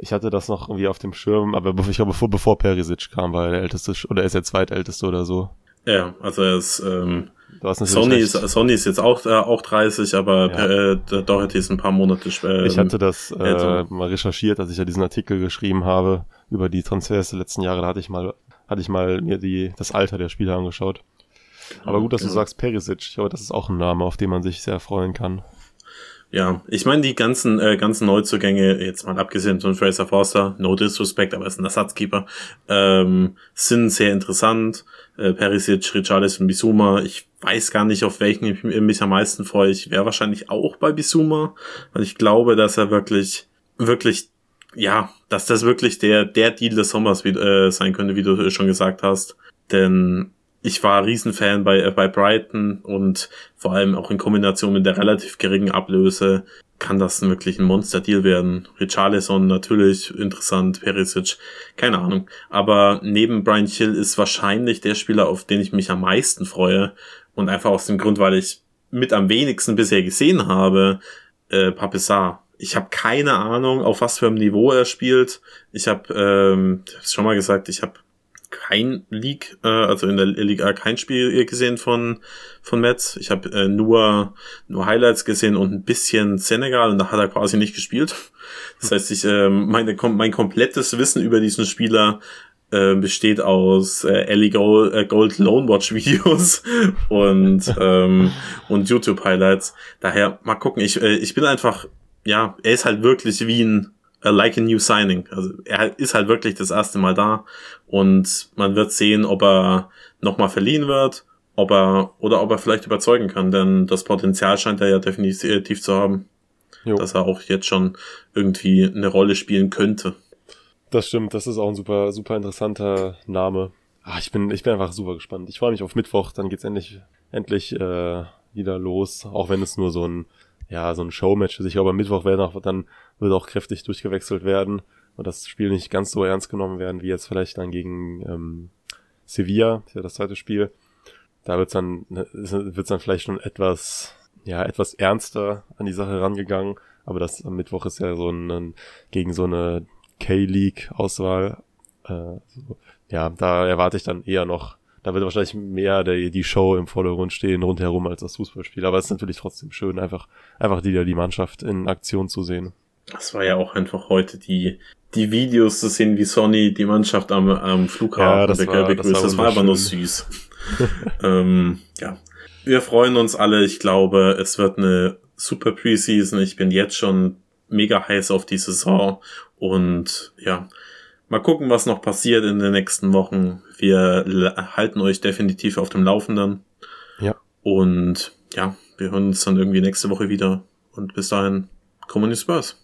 ich hatte das noch irgendwie auf dem Schirm, aber ich glaube, bevor, bevor Perisic kam, war er der älteste, oder er ist der zweitälteste oder so. Ja, also er ist ähm, Sony ist, Sony ist jetzt auch, äh, auch 30, aber Ja. äh, Doherty ist ein paar Monate später. Ich hatte das äh, mal recherchiert, als ich ja diesen Artikel geschrieben habe über die Transfers der letzten Jahre. Da hatte ich mal, hatte ich mal mir die, das Alter der Spieler angeschaut. Aber gut, dass du sagst Perisic. Ich glaube, das ist auch ein Name, auf den man sich sehr freuen kann. Ja, ich meine, die ganzen, äh, ganzen Neuzugänge, jetzt mal abgesehen von Fraser Forster, no disrespect, aber ist ein Ersatzkeeper, ähm, sind sehr interessant. Äh, Perisic, Richarlison, Bisuma, ich weiß gar nicht, auf welchen ich mich am meisten freue. Ich wäre wahrscheinlich auch bei Bisuma, weil ich glaube, dass er wirklich, wirklich, ja, dass das wirklich der, der Deal des Sommers wie, äh, sein könnte, wie du schon gesagt hast. Denn ich war Riesenfan bei, äh, bei Brighton und vor allem auch in Kombination mit der relativ geringen Ablöse kann das wirklich ein Monster-Deal werden. Richarlison natürlich interessant, Perisic, keine Ahnung. Aber neben Brian Hill ist wahrscheinlich der Spieler, auf den ich mich am meisten freue und einfach aus dem Grund, weil ich mit am wenigsten bisher gesehen habe, äh, Papissar. Ich habe keine Ahnung, auf was für einem Niveau er spielt. Ich habe ähm, ich hab's schon mal gesagt, ich habe kein League, äh, also in der Liga kein Spiel gesehen von von Metz. Ich habe äh, nur nur Highlights gesehen und ein bisschen Senegal und da hat er quasi nicht gespielt. Das heißt, ich ähm, meine mein komplettes Wissen über diesen Spieler äh, besteht aus äh, Ellie Gold, äh, Gold Lone Watch Videos <laughs> und ähm, und YouTube Highlights. Daher mal gucken. Ich äh, ich bin einfach ja, er ist halt wirklich wie ein like a new signing. Also er ist halt wirklich das erste Mal da und man wird sehen, ob er nochmal verliehen wird, ob er oder ob er vielleicht überzeugen kann, denn das Potenzial scheint er ja definitiv zu haben, Jo. dass er auch jetzt schon irgendwie eine Rolle spielen könnte. Das stimmt, das ist auch ein super, super interessanter Name. Ah, ich bin, ich bin einfach super gespannt. Ich freue mich auf Mittwoch, dann geht's endlich, endlich äh, wieder los, auch wenn es nur so ein, ja, so ein Showmatch ist. Ich glaube, am Mittwoch werden auch, dann wird auch kräftig durchgewechselt werden und das Spiel nicht ganz so ernst genommen werden, wie jetzt vielleicht dann gegen ähm, Sevilla, ja das zweite Spiel. Da wird's dann, wird's dann vielleicht schon etwas, ja, etwas ernster an die Sache rangegangen. Aber das am Mittwoch ist ja so ein, ein gegen so eine K-League-Auswahl. Äh, so. Ja, da erwarte ich dann eher noch, da wird wahrscheinlich mehr der, die Show im Vordergrund stehen rundherum als das Fußballspiel. Aber es ist natürlich trotzdem schön, einfach, einfach die, die Mannschaft in Aktion zu sehen. Das war ja auch einfach heute die, die Videos zu sehen, wie Sonny die Mannschaft am, am Flughafen Ja, das war- begrüßt. das war Das war einfach nur süß. <laughs> ähm, ja. Wir freuen uns alle. Ich glaube, es wird eine super Preseason. Ich bin jetzt schon mega heiß auf die Saison. Und ja, mal gucken, was noch passiert in den nächsten Wochen. Wir halten euch definitiv auf dem Laufenden. Ja. Und ja, wir hören uns dann irgendwie nächste Woche wieder. Und bis dahin, Community Spurs.